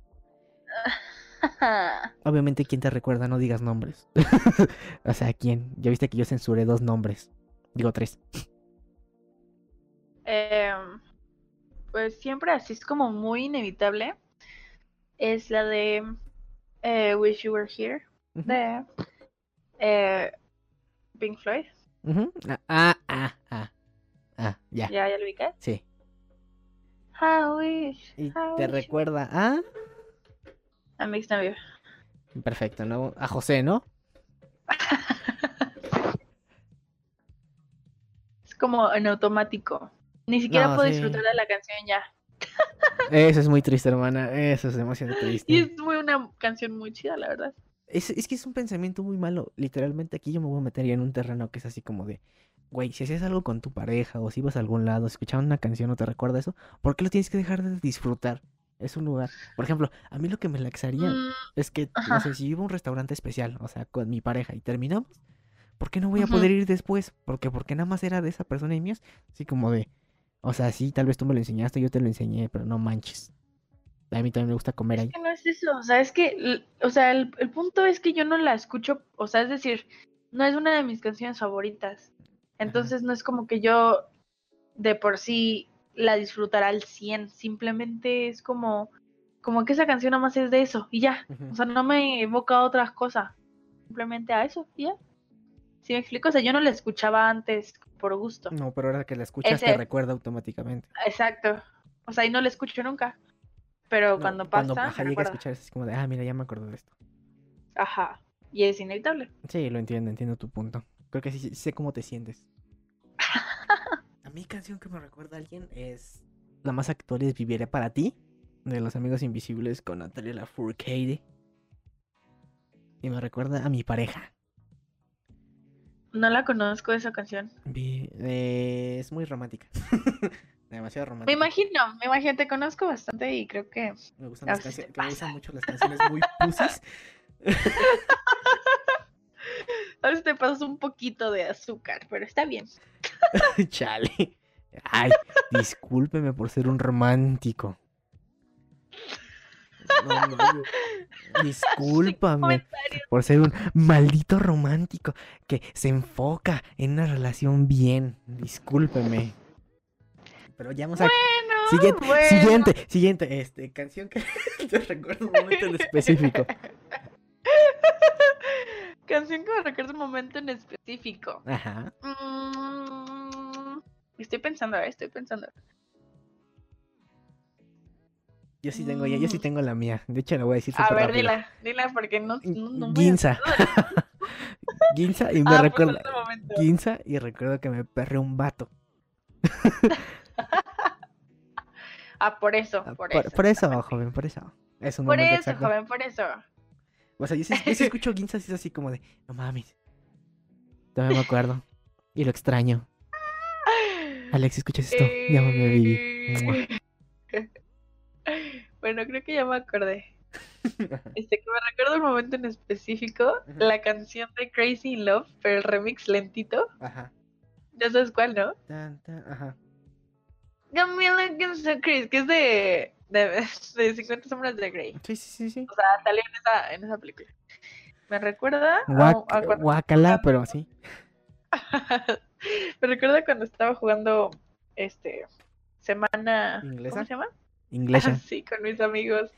Obviamente, ¿quién te recuerda? No digas nombres. o sea, ¿quién? Ya viste que yo censuré dos nombres. Digo tres. Em, pues siempre así es como muy inevitable. Es la de eh, Wish You Were Here de eh, Pink Floyd. Ah, ah, ah, ah. Ah, ya, ¿Ya, ya lo ubicas? sí. I wish. Y te wish- recuerda a... A mi exnovio. Perfecto, ¿no? A José, ¿no? Es como en automático. Ni siquiera No, puedo sí. disfrutar de la canción ya. Eso es muy triste, hermana. Eso es demasiado Y triste. es muy una canción muy chida, la verdad. Es, es que es un pensamiento muy malo. Literalmente aquí yo me voy a meter ya en un terreno que es así como de, güey, si hacías algo con tu pareja o si ibas a algún lado, escuchaban una canción o te recuerda eso, ¿por qué lo tienes que dejar de disfrutar? Es un lugar. Por ejemplo, a mí lo que me laxaría Mm, es que, no sé, si iba a un restaurante especial, o sea, con mi pareja y terminamos, ¿por qué no voy a poder ir después? Porque, porque nada más era de esa persona y míos. Así como de, o sea, sí, tal vez tú me lo enseñaste, yo te lo enseñé, pero no manches. A mí también me gusta comer ahí. Es que no es eso, o sea, es que, o sea, el, el punto es que yo no la escucho, o sea, es decir, no es una de mis canciones favoritas. Entonces no es como que yo de por sí la disfrutara al 100, simplemente es como, como que esa canción nada más es de eso y ya. O sea, no me evoca a otras cosas, simplemente a eso y ya. ¿Sí me explico? O sea, yo no la escuchaba antes por gusto. No, pero ahora que la escuchas te recuerda automáticamente. Exacto. O sea, y no la escucho nunca. Pero No, cuando pasa, Cuando ajá, llega a escuchar es como de, ah, mira, ya me acuerdo de esto. Ajá. Y es inevitable. Sí, lo entiendo, entiendo tu punto. Creo que sí, sí sé cómo te sientes. Mí canción que me recuerda a alguien es la más actual es Viviré para ti de los Amigos Invisibles con Natalia Lafourcade. Y me recuerda a mi pareja. No la conozco esa canción. Vi- eh, es muy romántica. Demasiado Me romántica. imagino, me imagino, te conozco bastante y creo que Me gustan, las veces cancio- te que me gustan mucho las canciones muy pusis. a veces te pasas un poquito de azúcar, pero está bien. Chale. Ay, discúlpeme por ser un romántico. No, no, discúlpame por ser un maldito romántico que se enfoca en una relación bien. Discúlpeme. Pero ya vamos a... Bueno, Siguiente, bueno. siguiente, siguiente, este, canción que te recuerdo un momento en específico. Canción que me recuerda un momento en específico. Ajá. Mm, estoy pensando, eh, estoy pensando. Yo sí tengo, ya, yo sí tengo la mía. De hecho, la voy a decir A ver, rápido. dila, dila porque no, no, no me Ginza. Ginza y me Ah, pues otro momento. Ginza y recuerdo que me perré un vato. Ah, por eso, Ah, por, por, eso. por eso, joven, por eso. Es un Por eso, exacto. joven, por eso. O sea, yo sí, yo escucho Ginza y es así como de, no mames. Todavía me acuerdo. Y lo extraño. Alex, ¿escuchas esto? Llámame Vivi. Bueno, creo que ya me acordé. Este, que me recuerdo un momento en específico, la canción de Crazy in Love, pero el remix lentito. Ajá. Ya sabes cuál, ¿no? Tan, tan, ajá. So crazy, que es de, de, de 50 sombras de Grey. Sí, sí, sí, sí. O sea, salió en esa, en esa película. Me recuerda a- Guac- a cuando- guacala, pero sí. Me recuerda cuando estaba jugando este semana ¿Inglesa? ¿cómo se llama? Inglesa. sí, con mis amigos.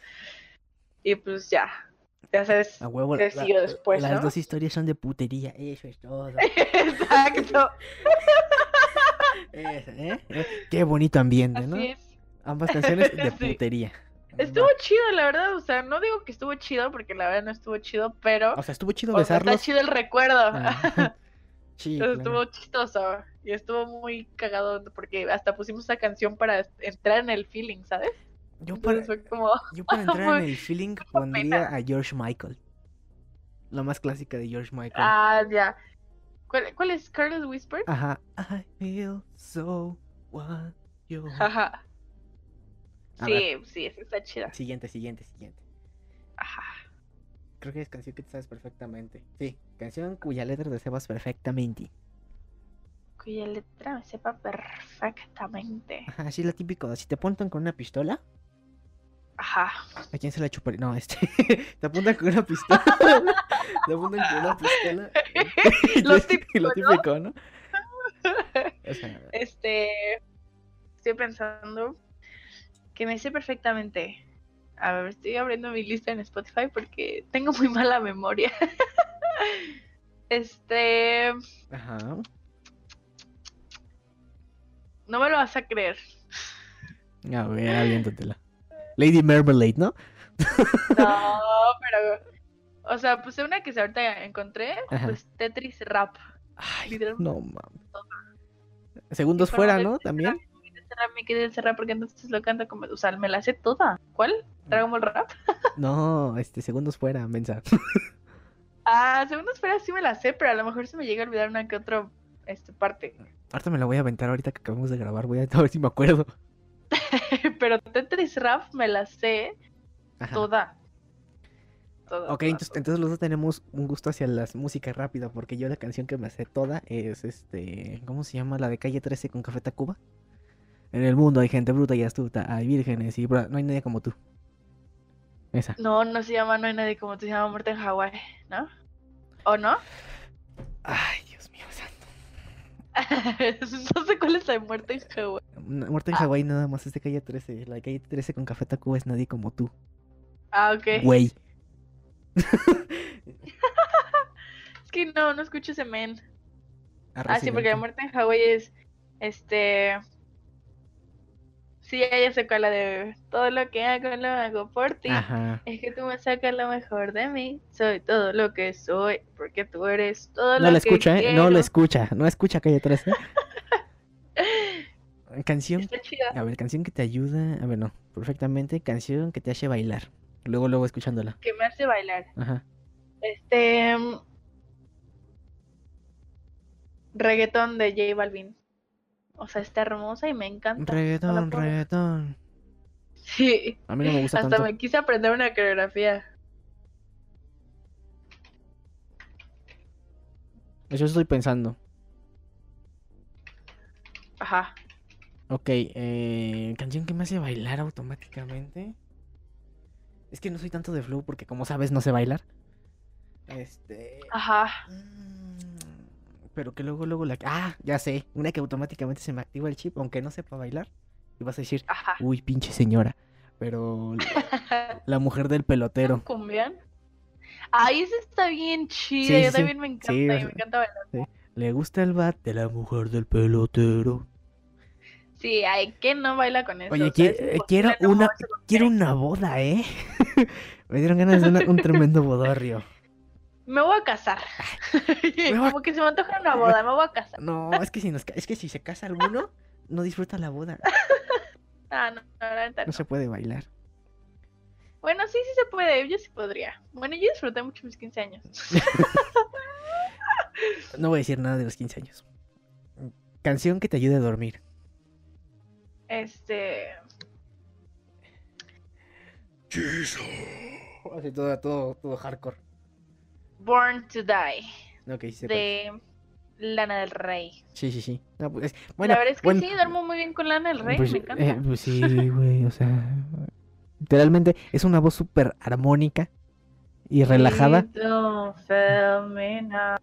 Y pues ya, ya sabes. A huevo. ¿Qué la- siguió después, las no? dos historias son de putería. Eso es todo. Exacto. ¿eh? ¿Eh? Qué bonito ambiente, ¿no? Es. Ambas canciones de Sí. putería. Estuvo chido, la verdad. O sea, no digo que estuvo chido porque la verdad no estuvo chido, pero O sea, estuvo chido o sea, está besarlos. chido el recuerdo. Ah, sí, Entonces, claro. Estuvo chistoso y estuvo muy cagado porque hasta pusimos esa canción para entrar en el feeling, ¿sabes? Yo para, como, yo para entrar en el feeling pondría a George Michael. La más clásica de George Michael. ah, ya. ¿Cuál, cuál es Carlos Whisper? Ajá. I feel so what you Ajá. A Sí, sí, esa está chida. Siguiente, siguiente, siguiente. Ajá. Creo que es canción que te sabes perfectamente. Sí, canción cuya letra te sepas perfectamente. Cuya letra me sepa perfectamente. Ajá, así la típico. Si te apuntan con una pistola, Ajá. ¿a quién se la chuparía? No, este. te apuntan con una pistola. te apuntan con una pistola. Lo típico, lo ¿no? típico, ¿no? O sea, Este. Estoy pensando que me sé perfectamente. A ver, estoy abriendo mi lista en Spotify porque tengo muy mala memoria. Este. ajá. No me lo vas a creer. A ver, aviéntatela. Lady Marmalade, ¿no? No, pero. O sea, puse una que ahorita encontré. Ajá. Pues Tetris Rap. Ay, Literalmente. no mames. Segundos fuera, ¿no? También. Me quedé encerrada, porque entonces lo canto como. O sea, me la sé toda. ¿Cuál? ¿Dragon Ball Rap? No, este, segundos fuera, mensa. Ah, segundos espera, sí me la sé, pero a lo mejor se me llega a olvidar una que otra este, parte. Ahorita me la voy a aventar ahorita que acabamos de grabar. Voy a, a ver si me acuerdo. pero Tetris Rap me la sé Ajá. toda. Toda, Ok, entonces, entonces los dos tenemos un gusto hacia las músicas rápidas, porque yo la canción que me sé toda es este, ¿cómo se llama? La de Calle 13 con Café Tacuba. En el mundo hay gente bruta y astuta, hay vírgenes y no hay nadie como tú. Esa. No, no se llama No hay nadie como tú, se llama Muerte en Hawái, ¿no? ¿O no? Ay, Dios mío, santo. no sé cuál es la de Muerte en Hawái. Muerte en Hawái nada más es de Calle 13. La de Calle 13 con Café Tacuba es nadie como tú. Ah, ok. Güey. Es que no, no escucho ese men. Ah, sí, porque la. Muerte en Hawái es. Este. Sí, ya, ya sé cuál la de. Todo lo que hago lo hago por ti. Ajá. Es que tú me sacas lo mejor de mí. Soy todo lo que soy. Porque tú eres todo No lo la que escucha, ¿eh? No la escucha. No escucha Calle 13. Canción Está chida. A ver, canción que te ayuda. A ver, no, perfectamente. Canción que te hace bailar. Luego, luego escuchándola. Que me hace bailar. Ajá. Este. mm, Reggaetón de J Balvin. O sea, está hermosa y me encanta. Reggaetón, reggaetón. Sí. A mí no me gusta Hasta tanto. me quise aprender una coreografía. Eso estoy pensando. Ajá. Ok, eh, canción que me hace bailar automáticamente. Es que no soy tanto de flow porque, como sabes, no sé bailar. Este. Ajá. mm, Pero que luego, luego la. Ah, ya sé. Una que automáticamente se me activa el chip, aunque no sepa bailar. Y vas a decir, Ajá. uy, pinche señora. Pero la, la mujer del pelotero. ¿Cumbian? Ay, esa está bien chida. Sí, Yo sí. también me encanta. Sí, me encanta bailar. Le gusta el bat de la mujer del pelotero. Sí, ay, ¿quién no baila con eso? Oye, eh, quiero una- Quiero una boda, ¿eh? me dieron ganas de una- un tremendo bodorrio. Me voy a casar. voy a- Como que se me antoja una boda, me voy a casar. No, es que si nos es que si se casa alguno, no disfruta la boda. Ah, no, no, la No no. se puede bailar. Bueno, sí, sí se puede. Yo sí podría. Bueno, yo disfruté mucho mis 15 años. No voy a decir nada de los 15 años. Canción que te ayude a dormir. Este. Así todo, todo, todo hardcore. Born to Die sí, de Lana del Rey. Sí, sí, sí. No, pues, bueno, la verdad es que bueno, sí, duermo muy bien con Lana del Rey, pues, me encanta. eh, pues sí, güey, o sea. Literalmente es una voz súper armónica y relajada. You don't fail me now.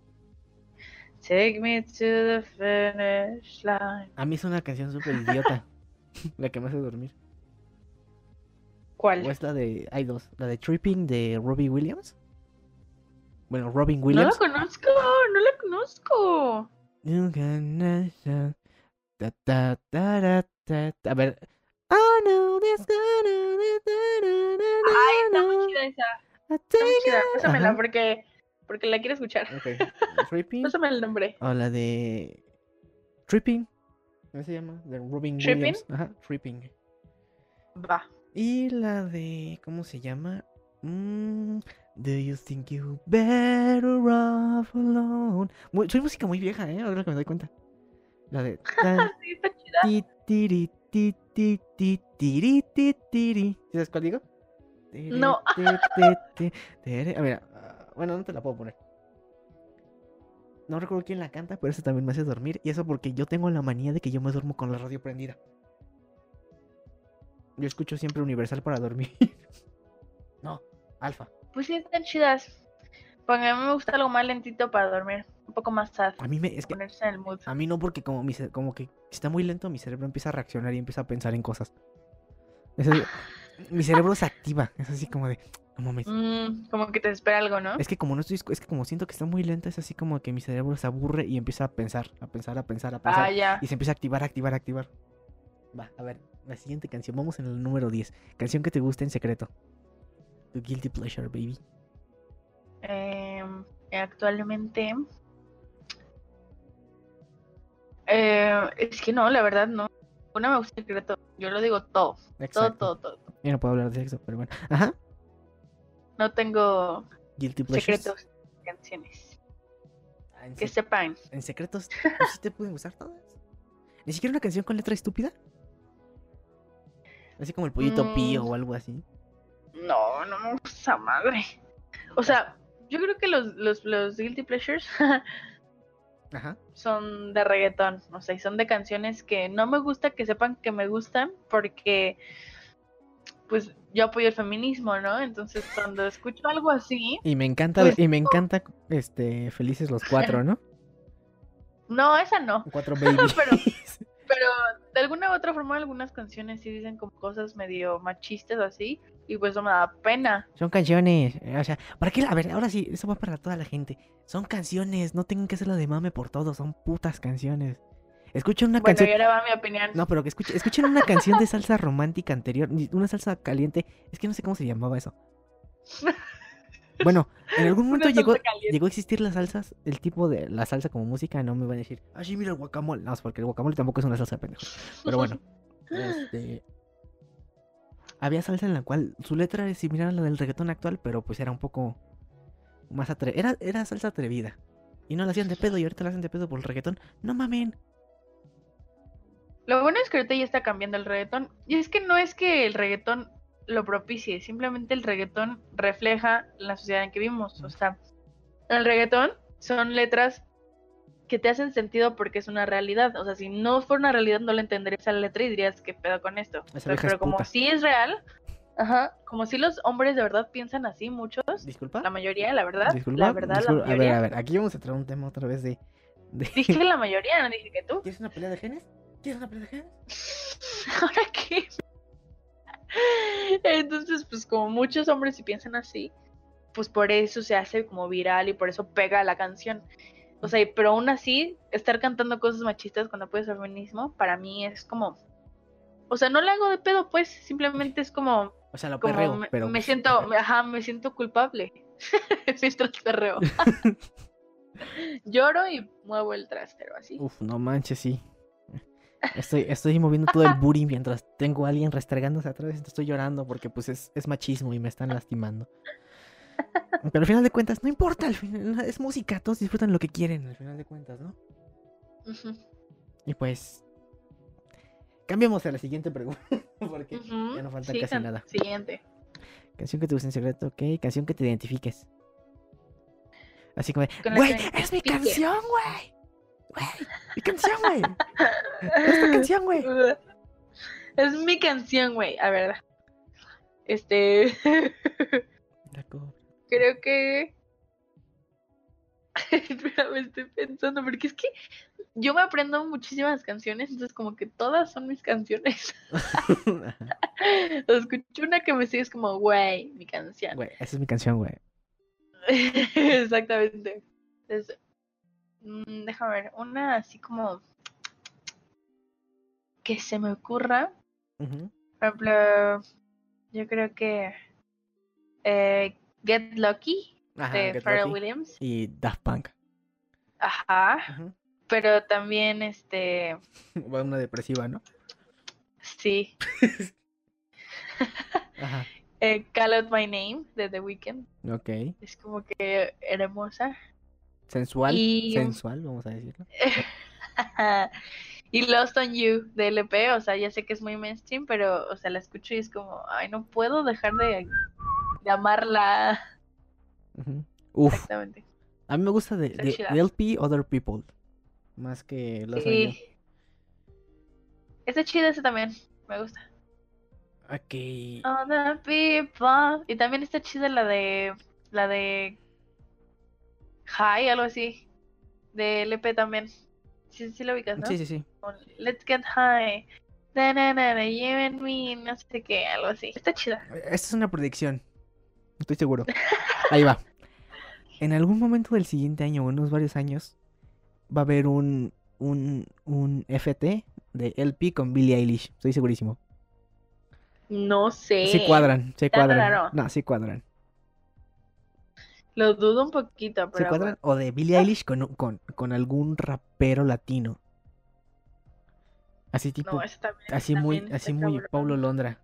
Take me to the finish line. A mí es una canción súper idiota. la que me hace dormir. O ¿Cuál? es la de. Hay dos. La de Tripping de Robbie Williams. Bueno, Robin No la Williams. conozco, no la conozco. Ra, ta, ta. A ver. Oh no, be- Ay, está muy chida esa. Está muy chida. Pásamela Ajá. porque, porque la quiero escuchar. Tripping. Pásame el nombre. O la de. Tripping. ¿Cómo se llama? De Robin ¿Tripping? Williams. Ajá, Tripping. Va. Y la de. ¿Cómo se llama? Mm, Do you think you better off alone? Muy- soy música muy vieja, ¿eh? Ahora que me doy cuenta. La de. Sí, tiri, ti, ti, ti, tiri, ti, tiri. ¿Sabes cuál digo? No. Ti, ti. Ah, mira. ah, Bueno, no te la puedo poner. No recuerdo quién la canta, pero eso también me hace dormir. Y eso porque yo tengo la manía de que yo me duermo con la radio prendida. Yo escucho siempre Universal para dormir. no, Alfa. Pues sí, están chidas. Porque a mí me gusta algo más lentito para dormir. Un poco más sad. A mí me es que Ponerse en el mood. a mí no porque como mi como que está muy lento mi cerebro empieza a reaccionar y empieza a pensar en cosas. Es así- mi cerebro se activa, es así como de no mames. Mm, como que te espera algo, ¿no? Es que como no estoy es que como siento que está muy lento es así como que mi cerebro se aburre y empieza a pensar, a pensar, a pensar, a pensar Ah, ya. y se empieza a activar, activar, activar. Va, a ver, la siguiente canción, vamos en el número 10. Canción que te gusta en secreto. Tu guilty pleasure, baby. Em, actualmente. Eh, es que no, la verdad no. Una me gusta el secreto. Yo lo digo todo. Todo, Exacto. todo, todo. Yo no puedo hablar de sexo, pero bueno. Ajá. No tengo Guilty pleasures. secretos canciones. Ah, Que sepan. En secretos, pues sí te pueden gustar todas. Ni siquiera una canción con letra estúpida. Así como el pollito pío Mm. o algo así. No, no me gusta esa madre. O sea, yo creo que los, los, los Guilty Pleasures Ajá. son de reggaetón. O sea, y son de canciones que no me gusta que sepan que me gustan porque, pues, yo apoyo el feminismo, ¿no? Entonces, cuando escucho algo así, Y me encanta, Pues- y me encanta, este, felices los cuatro, ¿no? no, esa no. Cuatro babies. Pero- Pero de alguna u otra forma, algunas canciones sí dicen como cosas medio machistas o así. Y pues eso me da pena. Son canciones. eh, O sea, ¿para qué? A ver, ahora sí, eso va para toda la gente. Son canciones, no tengan que hacerlo de mame por todo, son putas canciones. Escuchen una Bueno, canción. ahora va mi opinión. No, pero que escuchen, escuchen una canción de salsa romántica anterior, una salsa caliente. Es que no sé cómo se llamaba eso. Bueno, en algún momento llegó, caliente. llegó a existir las salsas, el tipo de la salsa como música, no me van a decir, ah, sí, mira el guacamole. No, porque el guacamole tampoco es una salsa pendejo. Pero bueno, este. Había salsa en la cual su letra es similar a la del reggaetón actual, pero pues era un poco más atrevida. Era, era salsa atrevida. Y no la hacían de pedo y ahorita la hacen de pedo por el reggaetón. No mamen. Lo bueno es que ahorita ya está cambiando el reggaetón. Y es que no es que el reggaetón lo propicie, simplemente el reggaetón refleja la sociedad en que vivimos. O sea, el reggaetón son letras que te hacen sentido porque es una realidad. O sea, si no fuera una realidad no le entenderías a la letra y dirías qué pedo con esto. Es pero como puta. sí es real, ajá, como si los hombres de verdad piensan así, muchos, Disculpa. la mayoría, la verdad, Disculpa. la verdad, disculpa. la A ver, a ver, aquí vamos a traer un tema otra vez de. de- Dije que la mayoría, no dije que tú. ¿Quieres una pelea de genes? ¿Quieres una pelea de genes? ¿Ahora qué? Entonces, pues como muchos hombres si piensan así, pues por eso se hace como viral y por eso pega la canción. O sea, pero aún así, estar cantando cosas machistas cuando apoyas el feminismo, para mí es como... O sea, no le hago de pedo, pues, simplemente es como... O sea, lo como perreo, me, pero. me pues, siento, ajá, me siento culpable. Mientras perreo. Lloro y muevo el trastero, así. Uf, no manches, sí. Estoy, estoy moviendo todo el booty mientras tengo a alguien restregándose atrás. Estoy llorando porque pues es, es machismo y me están lastimando. Pero al final de cuentas, no importa, al final, es música, todos disfrutan lo que quieren, al final de cuentas, ¿no? Y pues. Cambiemos a la siguiente pregunta. Porque ya no falta Sí, casi nada. Siguiente. Canción que te guste en secreto, ok. Canción que te identifiques. Así como, güey, es mi identifique". canción, güey. Güey, mi canción, güey. Es tu canción, güey. Es mi canción, güey. A ver. Este. La cobra. Creo que. Espérame, estoy pensando, porque es que yo me aprendo muchísimas canciones, entonces como que todas son mis canciones. Escucho una que me sigue es como, güey, mi canción. Güey, esa es mi canción, güey. Exactamente. Entonces, mm, déjame ver, una así como que se me ocurra. Por ejemplo, yo creo que eh, Get Lucky Ajá, de Get Pharrell Lucky. Williams. Y Daft Punk. Ajá. Pero también, este, Va una depresiva, ¿no? sí. Ajá. Eh, Call Out My Name de The Weeknd. Ok. Es como que hermosa. Sensual. Y- Sensual, vamos a decirlo. y Lost on You de LP, o sea, ya sé que es muy mainstream, pero, o sea, la escucho y es como, ay, no puedo dejar de, de amarla. Ujú. Uf. Exactamente. A mí me gusta de, de chida. LP Other People. Más que los. Sí. Está chida esa también, me gusta. Ok. Other people. Y también está chida la de, la de High, algo así. De LP también. Sí, sí lo ubicas, ¿no? Sí, sí, sí. Let's get high. Na, na, na, na, you and me, no sé qué, algo así. Está chida. Esta es una predicción. Estoy seguro. Ahí va. En algún momento del siguiente año, o unos varios años, va a haber un, un, un FT de LP con Billie Eilish. Estoy segurísimo. No sé. Sí cuadran, Está cuadran. raro. No, sí cuadran. Lo dudo un poquito, ¿Se pero. cuadran? O de Billie Eilish con, con, con algún rapero latino. Así tipo. No, así muy, así muy cabrón. Paulo Londra.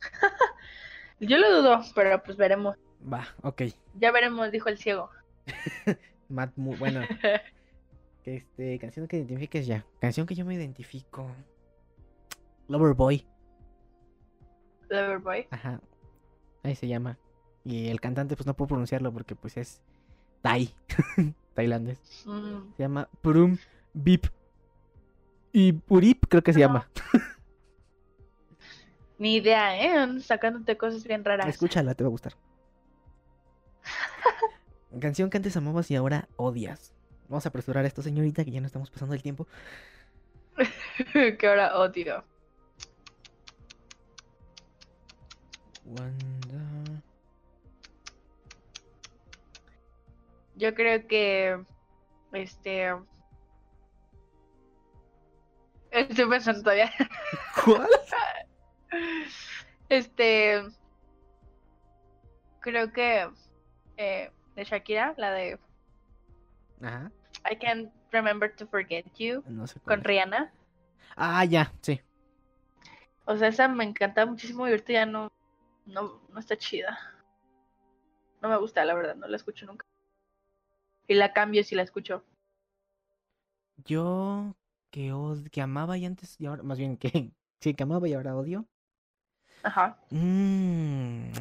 Yo lo dudo, pero pues veremos. Va, ok. Ya veremos, dijo el ciego. Matt, muy bueno. Este, canción que identifiques ya. Canción que yo me identifico. Loverboy. Loverboy. Ajá. Ahí se llama. Y el cantante, pues no puedo pronunciarlo porque pues es Thai. Tailandés. Mm, Se llama Purum Bip. Y Purip creo que se llama. Ni idea, ¿eh? Sacándote cosas bien raras. Escúchala, te va a gustar. Canción que antes amabas y ahora odias. Vamos a apresurar esto, señorita, que ya no estamos pasando el tiempo. que ahora odio. Wanda. Yo creo que. Este. Estoy pensando todavía. ¿Cuál? Este. Creo que. eh, de Shakira, la de Ajá. I Can't Remember to Forget You, No sé cuál. con es. Rihanna. Ah, ya, sí. O sea, esa me encanta muchísimo y ahorita ya no, no, no está chida. No me gusta, la verdad, no la escucho nunca. Y la cambio si la escucho. Yo que, od- que amaba y antes y ahora, más bien que sí, que amaba y ahora odio. Ajá. Mm,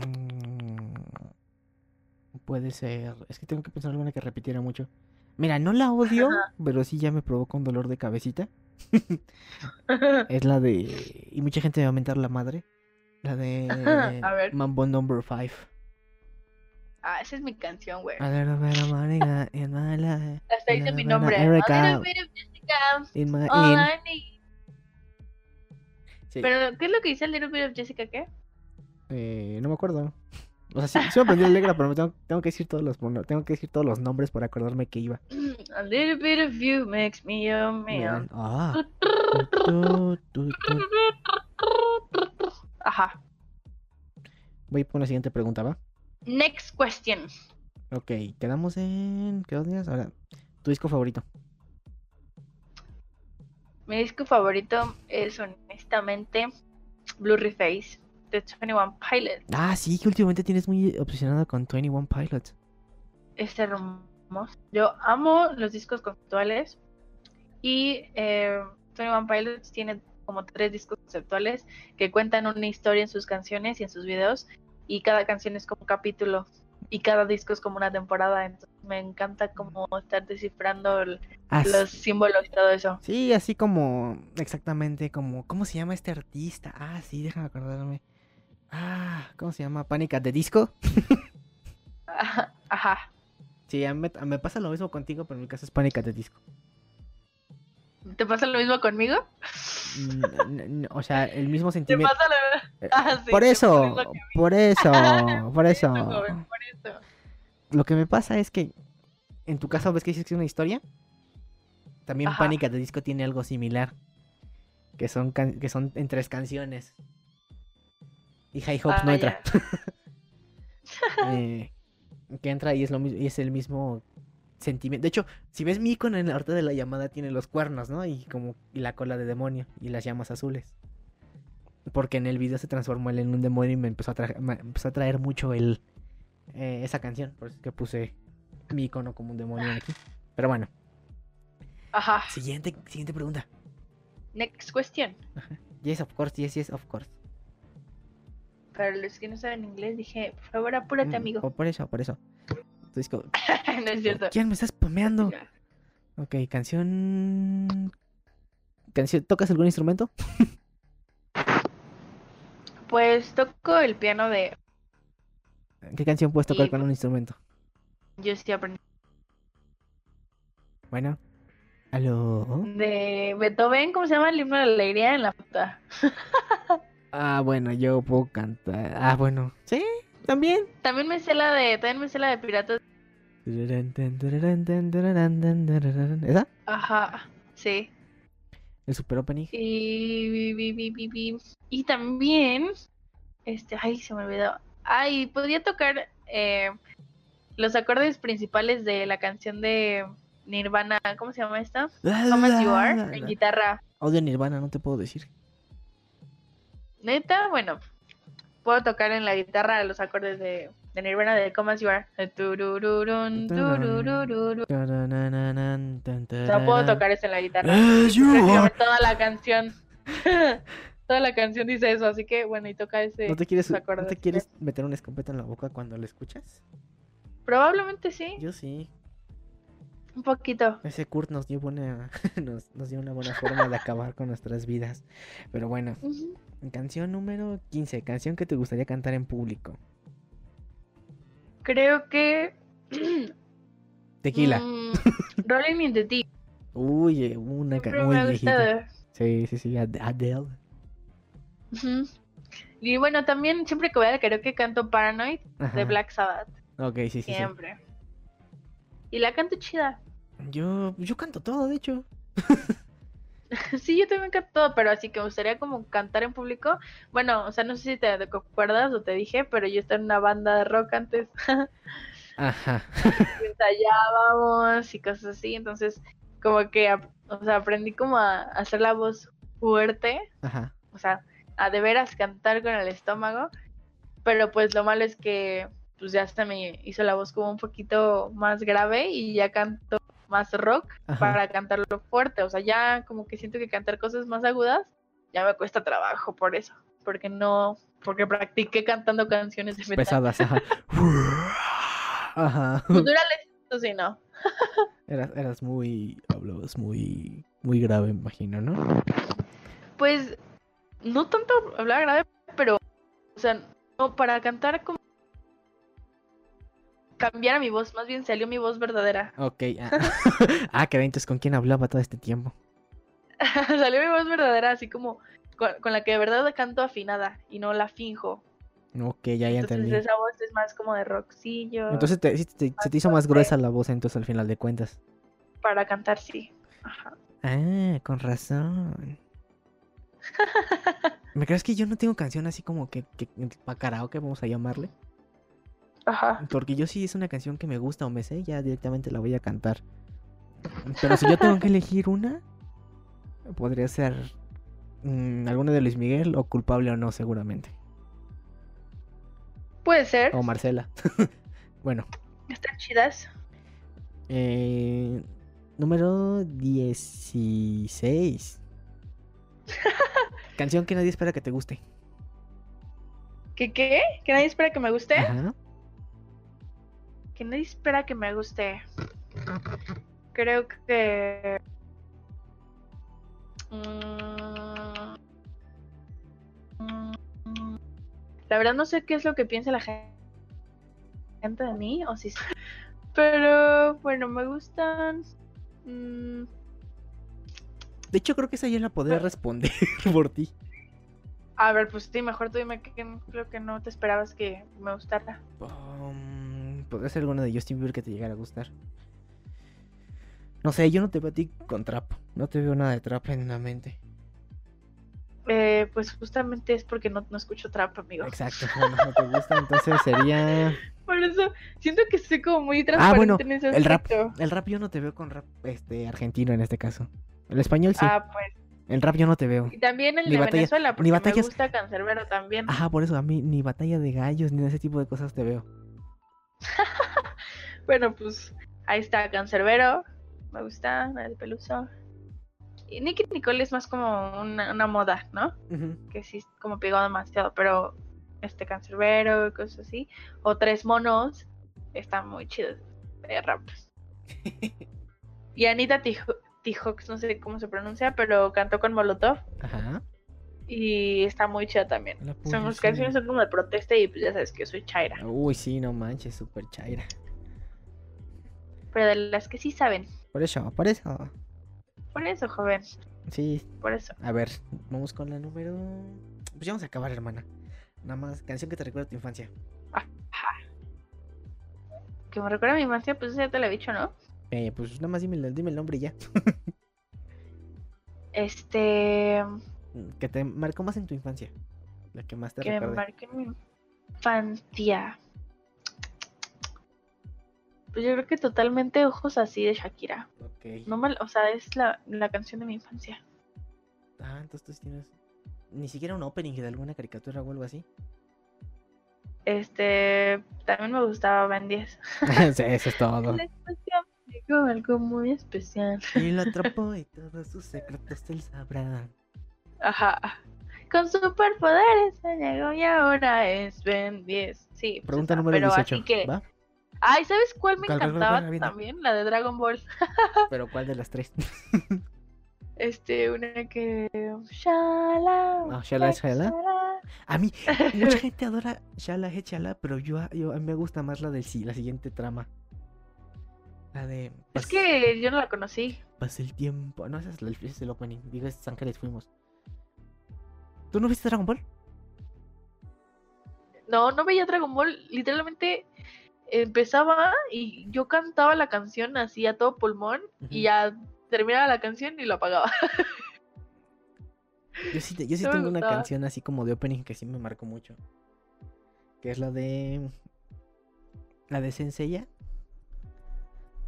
puede ser. Es que tengo que pensar alguna que repitiera mucho. Mira, no la odio, pero sí ya me provocó un dolor de cabecita. Es la de. Y mucha gente me va a mentar la madre. La de. A ver. Mambo Number 5. ah, esa es mi canción, güey. A in my life. Hasta dice mi nombre. A Erica in my in. Sí, Pero, ¿qué es lo que dice el Little Bit of Jessica qué? eh, no me acuerdo. O sea, sí, sí me aprendí letra, pero me tengo, tengo que decir todos los tengo que decir todos los nombres para acordarme que iba. A little bit of you makes me your man. Ah. Ajá. Voy por la siguiente pregunta, ¿va? Next question. Ok, quedamos en. ¿Qué días? Ahora, tu disco favorito. Mi disco favorito es honestamente Blurry Face de 21 Pilots. Ah, sí, que últimamente tienes muy obsesionada con 21 Pilots. Es hermoso. Yo amo los discos conceptuales y eh, 21 Pilots tiene como tres discos conceptuales que cuentan una historia en sus canciones y en sus videos y cada canción es como un capítulo y cada disco es como una temporada. Entonces me encanta como estar descifrando el- los símbolos y todo eso. Sí, así como, exactamente como, ¿cómo se llama este artista? Ah, sí, déjame acordarme. Ah, ¿cómo se llama? Pánica de disco. Ajá. Ajá. Sí, a mí me, me pasa lo mismo contigo, pero en mi caso es Pánica de disco. ¿Te pasa lo mismo conmigo? Mm, o sea, el mismo ¿Te sentimiento. pasa lo Ah, sí, por te eso, por eso, por eso. joven, por eso. Lo que me pasa es que en tu caso ves que dices que es una historia. También Ajá. Pánica de disco tiene algo similar. Que son, can- que son en tres canciones. Y High Hopes Ah, no entra. Eh, que entra y es lo mismo y es el mismo sentimiento. De hecho, si ves mi icono en la horta de la llamada tiene los cuernos, ¿no? Y como y la cola de demonio y las llamas azules. Porque en el video se transformó él en un demonio y me empezó a traer, me empezó a traer mucho el eh, esa canción, por eso es que puse mi icono como un demonio aquí. Pero bueno, Ajá. siguiente siguiente pregunta. Next question. Yes, of course, yes, yes, of course. Para los que no saben inglés, dije, por favor, apúrate, Mm, amigo. Por eso, por eso. Entonces, no es cierto. ¿Quién me está spameando? Ok, canción. canción ¿Tocas algún instrumento? Pues toco el piano de ¿Qué canción puedes tocar Y- con un instrumento? Yo sí aprendí. Bueno. ¿Aló? De Beethoven, ¿cómo se llama? El himno de la alegría en la puta. Ah, bueno, yo puedo cantar. Ah, bueno. Sí, también. También me sé la de, también me sé la de piratas. ¿Esa? Ajá, sí. El super opening. Y, también, este, ay, se me olvidó. Ay, podría tocar eh, los acordes principales de la canción de Nirvana, ¿cómo se llama esta? Come As You Are, en guitarra. Audio Nirvana, no te puedo decir. Neta, bueno, puedo tocar en la guitarra los acordes de, de Nirvana de Come As You Are. O sea, puedo tocar eso en la guitarra. Toda la canción. toda la canción dice eso, así que bueno, y toca ese. ¿No te quieres, ¿no te quieres meter una escopeta en la boca cuando lo escuchas? Probablemente sí, Yo sí. Un poquito. Ese Kurt nos dio buena nos, nos dio una buena forma de acabar con nuestras vidas. Pero bueno, canción número 15, canción que te gustaría cantar en público. Creo que. Tequila. mm, Rolling in the Deep. Uy, eh, una Siempre canción muy viejita. Sí, sí, sí, Ad- Adele. Y bueno, también siempre que voy al karaoke canto Paranoid de. Black Sabbath. Ok, sí, sí, sí. Y la canto chida. Yo, yo canto todo, de hecho. Sí, yo también canto todo, pero así que me gustaría como cantar en público. Bueno, o sea, no sé si te acuerdas o te dije, pero yo estaba en una banda de rock antes. Ajá. ensayábamos y cosas así, entonces como que, o sea, aprendí como a hacer la voz fuerte, Ajá. o sea, a de veras cantar con el estómago, pero pues lo malo es que pues ya se me hizo la voz como un poquito más grave y ya canto más rock Ajá. para cantarlo fuerte, o sea, ya como que siento que cantar cosas más agudas ya me cuesta trabajo por eso, porque no, porque practiqué cantando canciones de metal. Pesadas, ajá. Ajá. Culturales, eso sí, no. Eras, eras muy. Hablabas muy. Muy grave, imagino, ¿no? Pues no tanto hablar grave, pero o sea, no para cantar como cambiar a mi voz, más bien salió mi voz verdadera. Ok. Ah, ah que entonces con quién hablaba todo este tiempo. salió mi voz verdadera, así como con, con la que de verdad canto afinada y no la finjo. Ok, ya, ya Entonces entendí. esa voz es más como de rockcillo. Entonces te- sí te- se te hizo más gruesa la voz entonces al final de cuentas. para cantar sí. Ajá. Ah, con razón. ¿Me crees que yo no tengo canción así como que, que para karaoke vamos a llamarle? Ajá. Porque yo sí es una canción que me gusta o me sé, ya directamente la voy a cantar. Pero si yo tengo que elegir una, podría ser mm, alguna de Luis Miguel o culpable o no, seguramente. Puede ser. O Marcela. bueno, Están chidas. eh, número 16. Canción que nadie espera que te guste. ¿Qué qué? ¿Que nadie espera que me guste? Ajá. Que nadie espera que me guste. Creo que. Mm, La verdad no sé qué es lo que piensa la gen- gente de mí, o si. Pero bueno, me gustan. mm, De hecho, creo que esa yo la podría responder por ti. A ver, pues sí, mejor tú dime que que creo que no te esperabas que me gustara. Um, podría ser alguna de Justin Bieber que te llegara a gustar. No sé, yo no te veo a ti con trap. No te veo nada de trap en la mente. Eh, pues justamente es porque no, no escucho trap, amigo. Exacto, bueno, no te gusta, entonces sería. Por eso siento que soy como muy Ah, transparente bueno, en ese el rap. El rap yo no te veo con rap este argentino en este caso. El español sí. Ah, pues. El rap yo no te veo. Y también el Ni de batalla- Venezuela, ni porque batallas- me gusta Cancerbero también. Ajá, por eso a mí ni batalla de gallos ni ese tipo de cosas te veo. Bueno, pues ahí está Cancerbero. Me gusta, de Peluso. Y Nicky Nicole es más como una, una moda, ¿no? Ujú. Que sí, como pegó demasiado, pero este Cancerbero y cosas así. O Tres Monos, están muy chidos de rap. Y Anita Tijo- Tijox, no sé cómo se pronuncia, pero cantó con Molotov. Ajá. Y está muy chida también. La Son, las policía. canciones son como de protesta y pues ya sabes que yo soy chaira. Uy, sí, no manches, super chaira. Pero de las que sí saben. Por eso, por eso. Por eso, joven. Sí, Por eso. a ver, vamos con la número. Pues ya vamos a acabar, hermana. Nada más, canción que te recuerda a tu infancia. Que me recuerda a mi infancia, pues ya te lo he dicho, ¿no? Eh, pues nada más dime, el- dime el nombre y ya. Este. Que te marcó más en tu infancia. La que más te Que me recuerde. marque mi infancia. Pues yo creo que totalmente ojos así de Shakira. Ok. No mal, o sea, es la, la canción de mi infancia. Ah, entonces tienes. Ni siquiera un opening de alguna caricatura o algo así. Este. También me gustaba Ben 10. sí, eso es todo. Algo muy especial. Y lo atrapó y todos sus secretos él sabrá. Ajá. Con superpoderes se llegó y ahora es Ben 10. Sí, pues Pregunta número pero 18. así que. ¿Va? Ay, ¿sabes cuál me ¿Cuál, cuál, cuál, encantaba cuál, también? La de Dragon Ball. Pero ¿cuál de las tres? Este, una que. Shala. Ah, Shala es Shala. A mí, mucha gente adora Shala He Shala, pero yo, yo a mí me gusta más la del sí, la siguiente trama. La de. Es que yo no la conocí. Pasa el tiempo. No, esa es, la, ese es el opening. Digo, es Ángeles Fuimos. ¿Tú no viste Dragon Ball? No, no veía Dragon Ball. Literalmente empezaba y yo cantaba la canción así a todo pulmón y ya terminaba la canción y lo apagaba. Yo sí, te- yo sí No me tengo una canción así como de opening que sí me marcó mucho. Que es la de. La de Senseiya.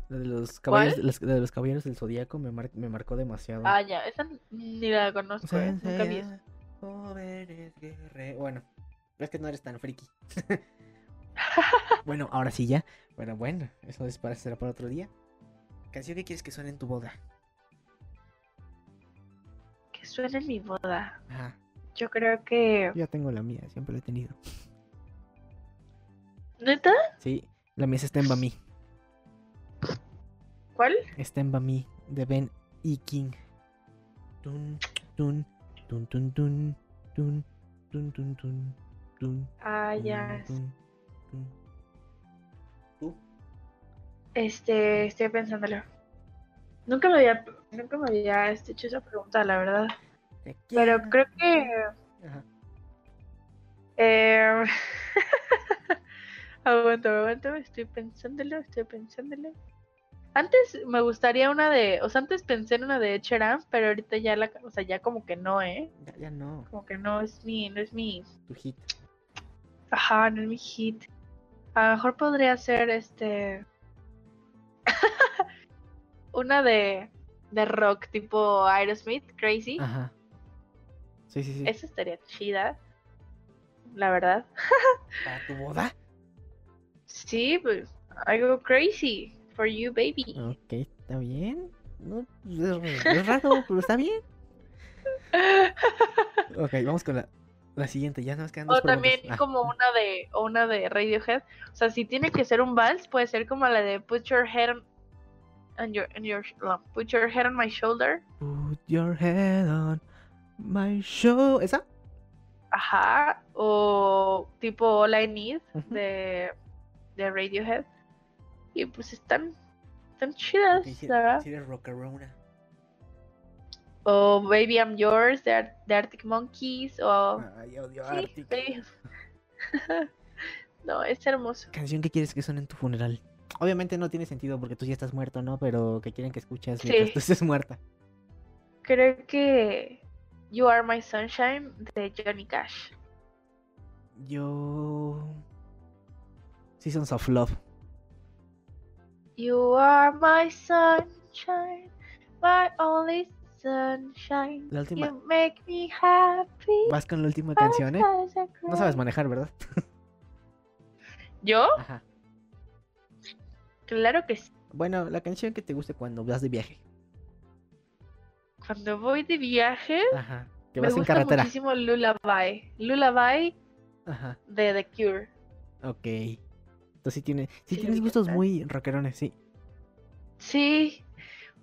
La de los caballeros, ¿Cuál? los- de los caballeros del zodiaco me, mar- me marcó demasiado. ah, ya, esa ni la conozco. Nunca vi eso. Jóvenes guerre- Bueno, es que no eres tan friki. bueno, ahora sí ya. Bueno, bueno, eso es para, será para otro día. Canción que quieres que suene en tu boda. Que suena en mi boda. Ajá. Yo creo que. Yo ya tengo la mía, siempre la he tenido. ¿Neta? Sí, la mía es Stemba Me. ¿Cuál? Stemba Me de Ben y King. Tun, tun, Tun, tun. Ah, ya. Tun, tun, tun. Este, estoy pensándolo. Nunca me había, nunca me había hecho esa pregunta, la verdad. Pero creo que. Ajá. Eh... aguanta, aguanta, estoy pensándolo, estoy pensándolo. Antes me gustaría una de, o sea, antes pensé en una de Sheeran, pero ahorita ya la, o sea, ya como que no, ¿eh? Ya, ya no, Como que no es mi, no es mi, tu hit. ajá, no es mi hit. A lo mejor podría ser este, una de, de rock tipo Aerosmith, Crazy. Ajá. Sí, sí, sí. Esa estaría chida, la verdad. ¿Para tu boda? Sí, pues, I go crazy for you, baby. Ok, está bien. No, es, es raro, pero está bien. Ok, vamos con la, la siguiente. Ya nos quedan O dos también preguntas. Ah, como una de o una de Radiohead. O sea, si tiene que ser un vals, puede ser como la de Put Your Head on, your, on your no, Put Your Head on My Shoulder. Put your head on my show. ¿Esa? Ajá. O tipo All I Need de, de Radiohead. Y pues están, están chidas, sí eres rockerona. O Baby I'm Yours de, Ar- de Arctic Monkeys. O. Ay, odio Sí, Arctic. Baby. no, es hermoso. Canción que quieres que suene en tu funeral. Obviamente no tiene sentido porque tú ya estás muerto, ¿no? Pero que quieren que escuches Sí. mientras tú estés muerta. Creo que You Are My Sunshine de Johnny Cash. Yo. Seasons of Love. You are my sunshine, my only sunshine. La última. You make me happy. Vas con la última canción, ¿eh? No sabes manejar, ¿verdad? ¿Yo? Ajá. Claro que sí. Bueno, la canción que te guste cuando vas de viaje. Cuando voy de viaje, Ajá. Que me vas en gusta carretera. muchísimo Lullaby. Lullaby Ajá. de The Cure. Ok. Entonces sí, tiene, sí Sí, tienes me gustos muy rockerones, sí. Sí,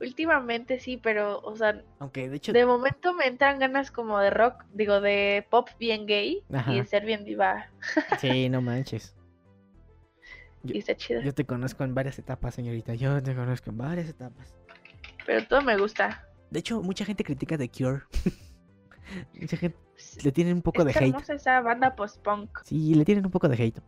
últimamente sí, pero, o sea, Aunque de hecho. de momento me entran ganas como de rock, digo, de pop bien gay Ajá. y de ser bien diva. Sí, no manches. Yo- Y está chido. Yo te conozco en varias etapas, señorita. Yo te conozco en varias etapas. Pero todo me gusta. De hecho, mucha gente critica The Cure. mucha gente le tienen un poco de hate. esa banda post-punk. Sí, le tienen un poco de hate.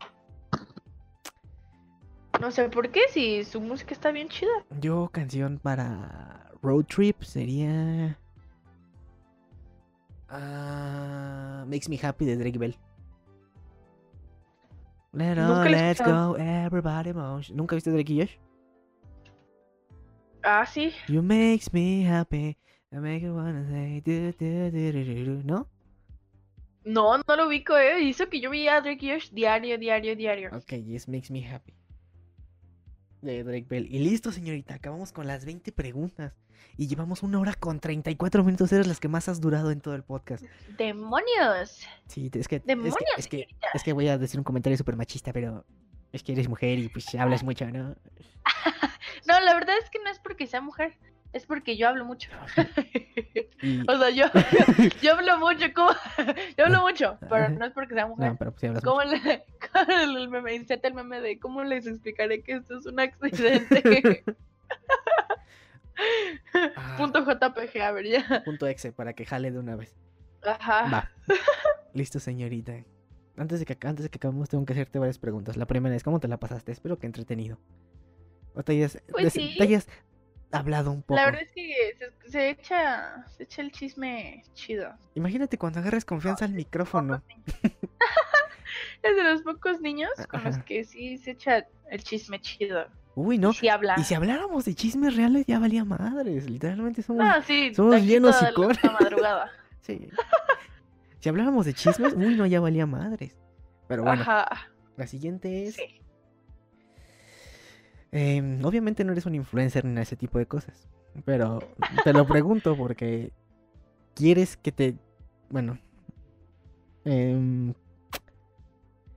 No sé por qué, si su música está bien chida. Yo, canción para road trip sería. ah, Makes Me Happy de Drake Bell. Let all, let's go, everybody moves. ¿Nunca viste Drake y Josh? Ah, sí. You makes me happy. I make you wanna say do, do, do. ¿No? No, no lo ubico, eh. Hizo que yo veía a Drake y Josh diario, diario, diario. Ok, yes, makes me happy. De Drake Bell. Y listo, señorita. Acabamos con las 20 preguntas. Y llevamos una hora con 34 minutos. Eres las que más has durado en todo el podcast. ¡Demonios! Sí, es que, es que, ¡Demonios, es que, es que voy a decir un comentario súper machista, pero es que eres mujer y pues hablas mucho, ¿no? No, la verdad es que no es porque sea mujer. Es porque yo hablo mucho. O sea, yo, yo hablo mucho, ¿cómo? Yo hablo mucho, pero no es porque sea mujer. no, pero pues sí ¿Cómo mucho. le, el meme, inserte el meme de cómo les explicaré que esto es un accidente? Ah, Punto JPG, a ver ya. punto exe para que jale de una vez. Ajá. Va. Listo, señorita. Antes de que antes de que acabemos tengo que hacerte varias preguntas. La primera es ¿cómo te la pasaste? Espero que entretenido. O te hayas, Pues sí. te hayas hablado un poco. La verdad es que se, se echa, se echa el chisme chido. Imagínate cuando agarres confianza al micrófono. Es de los pocos niños con los que sí se echa el chisme chido. Uy, no. Y habla. Y si habláramos de chismes reales ya valía madres. Literalmente somos Ah, sí, somos hocicones. la madrugada. Sí. si habláramos de chismes, uy, no, ya valía madres. Pero bueno, Ajá. la siguiente es. Sí. Em, obviamente no eres un influencer ni ese tipo de cosas. Pero te lo pregunto porque quieres que te. Bueno. em,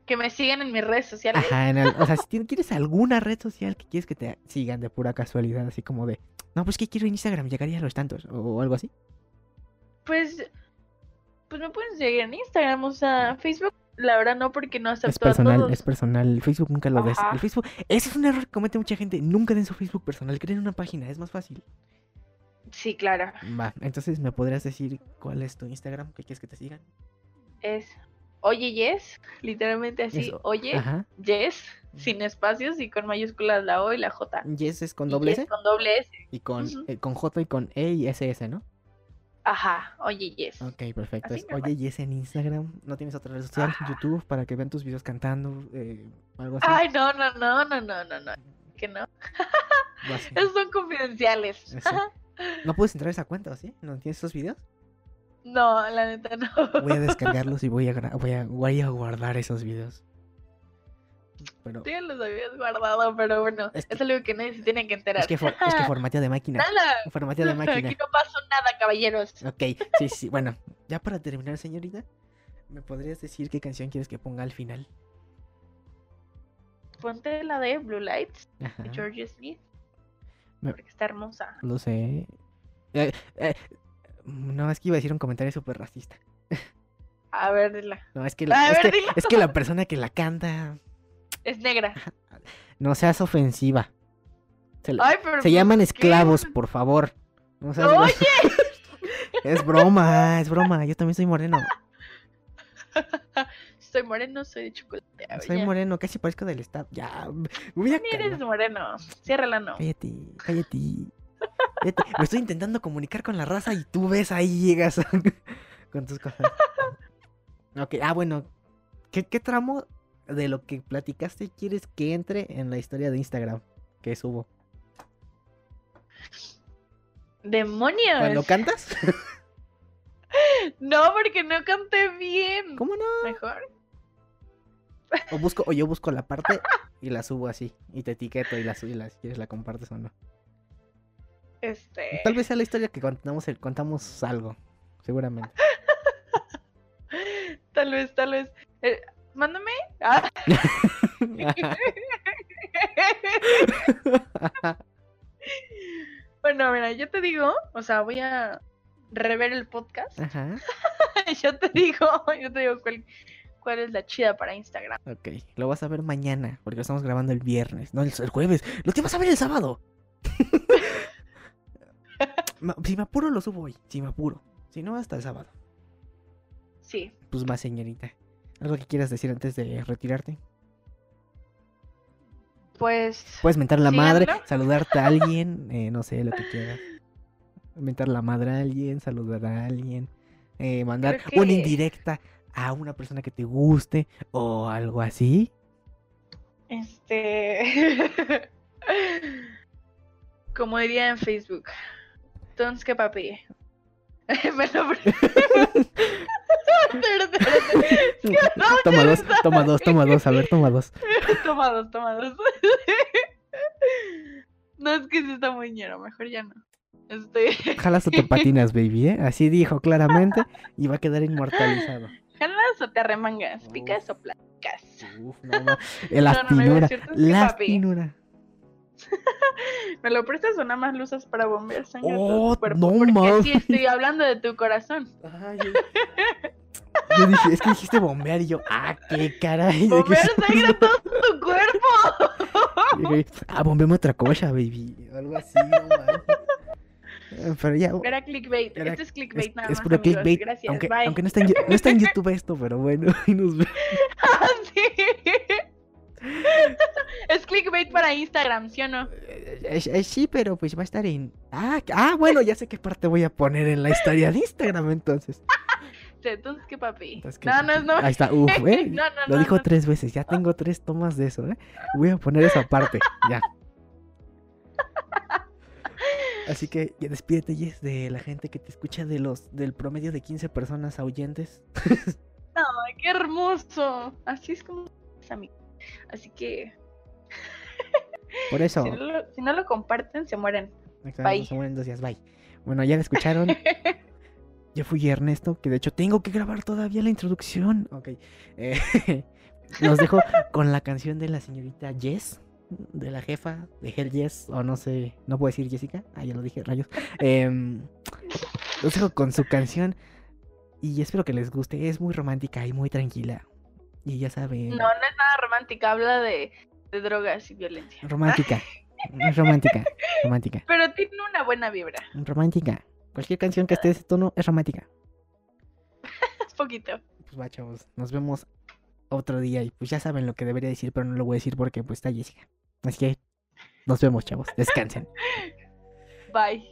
Que me sigan en mis redes sociales. ajá, en el- o sea, si quieres alguna red social que quieres que te sigan de pura casualidad, así como de. No, pues que quiero en Instagram, llegaría a los tantos. O algo así. Pues, pues me pueden seguir en Instagram, o sea, Facebook, la verdad no, porque no acepto Es personal, a todos. es personal. Facebook nunca lo des. Ajá. El Facebook. Ese es un error que comete mucha gente. Nunca den su Facebook personal. Creen una página, es más fácil. Sí, claro. Va, entonces me podrías decir cuál es tu Instagram que quieres que te sigan. Es Oye Yes, literalmente así, Eso, Oye Ajá. Yes, sin espacios y con mayúsculas la O y la J. Yes es con Y doble Yes S con doble S. y con, eh, con J y con E y SS, ¿no? Ajá, Oye Yes. Ok, perfecto. Es. Oye, Yes en Instagram. ¿No tienes otra red social? Ajá. YouTube para que vean tus videos cantando, eh, algo así. Ay, no, no, no, no, no, no, no. Que no. Esos son confidenciales. Eso. ¿No puedes entrar a esa cuenta, ¿o sí? ¿No tienes esos videos? No, la neta no. Voy a descargarlos y voy a, voy a, voy a guardar esos videos. Pero Tú ya los habías guardado, pero bueno, Es algo que nadie se tiene que enterar. es que, for- es que formateo de máquina. Nada, Formateo de máquina. aquí no pasó nada, caballeros. Ok, sí, sí, bueno. ya para terminar, señorita, ¿me podrías decir qué canción quieres que ponga al final? Ponte la de Blue Lights Ajá, de George Smith. Me- Porque está hermosa. Lo sé. Eh, eh, no, es que iba a decir un comentario súper racista. A ver, dila. No, es que, A la, es, ver, que, dilo. es que la persona que la canta Es negra. no seas ofensiva. Se, la- Ay, pero se llaman ¿qué? esclavos, por favor. No seas Oye. es broma, es broma. Yo también soy moreno. Soy moreno, soy de chocolate. Soy ya. moreno, casi parezco del estado. Ya, me voy a Ni eres moreno. Ciérrala, no. Cállate, cállate. Cállate. Me estoy intentando comunicar con la raza y tú ves ahí llegas con tus cosas. Ok, ah, bueno. ¿Qué, qué tramo de lo que platicaste quieres que entre en la historia de Instagram que subo? ¡Demonios! ¿Cuando cantas? No, porque no canté bien. ¿Cómo no? Mejor. O busco, o yo busco la parte y la subo así. Y te etiqueto y la subo y la, si quieres la compartes o no. Este. Tal vez sea la historia que contamos, el- contamos algo. Seguramente. Tal vez, tal vez. Eh, mándame. Ah, bueno, mira, yo te digo, o sea, voy a rever el podcast. Ajá. yo te digo, yo te digo cuál, cuál es la chida para Instagram. Ok, lo vas a ver mañana, porque lo estamos grabando el viernes, no el, el jueves. Lo te vas a ver el sábado. Si me apuro, lo subo hoy. Si me apuro. Si no, hasta el sábado. Sí. Pues más, señorita. ¿Algo que quieras decir antes de retirarte? Pues. Puedes mentar la madre, saludarte a alguien, eh, no sé, lo que quieras. Mentar la madre a alguien, saludar a alguien, eh, mandar una indirecta a una persona que te guste o algo así. Este. Como diría en Facebook. Entonces, ¿qué papi? Me lo toma dos, toma dos, toma dos, a ver, toma dos. Toma dos, toma dos. No, es que sí está muy ñero, mejor ya no. Este. Jalas o te patinas, baby, ¿eh? Así dijo claramente y va a quedar inmortalizado. ¿Jalas o te arremangas? ¿Picas o platicas? Uf, no, no. La No, no. ¿Me lo prestas o nada más lo usas para bombear sangre a Oh, todo tu cuerpo? no Porque sí estoy hablando de tu corazón. Ay, yo... yo dije, es que dijiste bombear y yo, ah, qué caray. ¿de qué Bombear sangre todo tu cuerpo. Dije, ah, bombeame otra cosa, baby. Algo así, no Pero ya. Era clickbait. Era- este es clickbait Es, nada es más. puro amigos. clickbait. Gracias. aunque Bye. aunque no, está en, no está en YouTube esto, pero bueno. y nos ve- Ah, sí. Es clickbait para Instagram, ¿sí o no? Eh, eh, eh, sí, pero pues va a estar en. Ah, ah, bueno, ya sé qué parte voy a poner en la historia de Instagram entonces. Sí, Entonces, ¿qué papi? Entonces, ¿qué? No, no, no. Ahí está, uff, ¿eh? No, no, Lo no, dijo no. tres veces, ya tengo tres tomas de eso, ¿eh? Voy a poner esa parte, ya. Así que ya despídete, Jess, de la gente que te escucha de los del promedio de 15 personas oyentes. Ay, qué hermoso. Así es como es amigo. Así que Por eso, si no, lo, si no lo comparten, se mueren. Exacto, bye. se mueren dos días, bye. Bueno, ya la escucharon. Yo fui Ernesto, que de hecho tengo que grabar todavía la introducción. Ok. eh, los dejo con la canción de la señorita Jess, de la jefa de Hell Jess, o no sé, no puedo decir Jessica. Ah, ya lo dije, rayos. Em, los dejo con su canción y espero que les guste. Es muy romántica y muy tranquila. Y ya saben, No, no es nada romántica. Habla de, de drogas y violencia. romántica. Es romántica, romántica, Pero tiene una buena vibra. romántica. Cualquier canción que esté de ese tono es romántica. Es poquito. Pues va, chavos. Nos vemos otro día. Y pues ya saben lo que debería decir, pero no lo voy a decir porque pues está Jessica. Así que nos vemos, chavos. Descansen. Bye.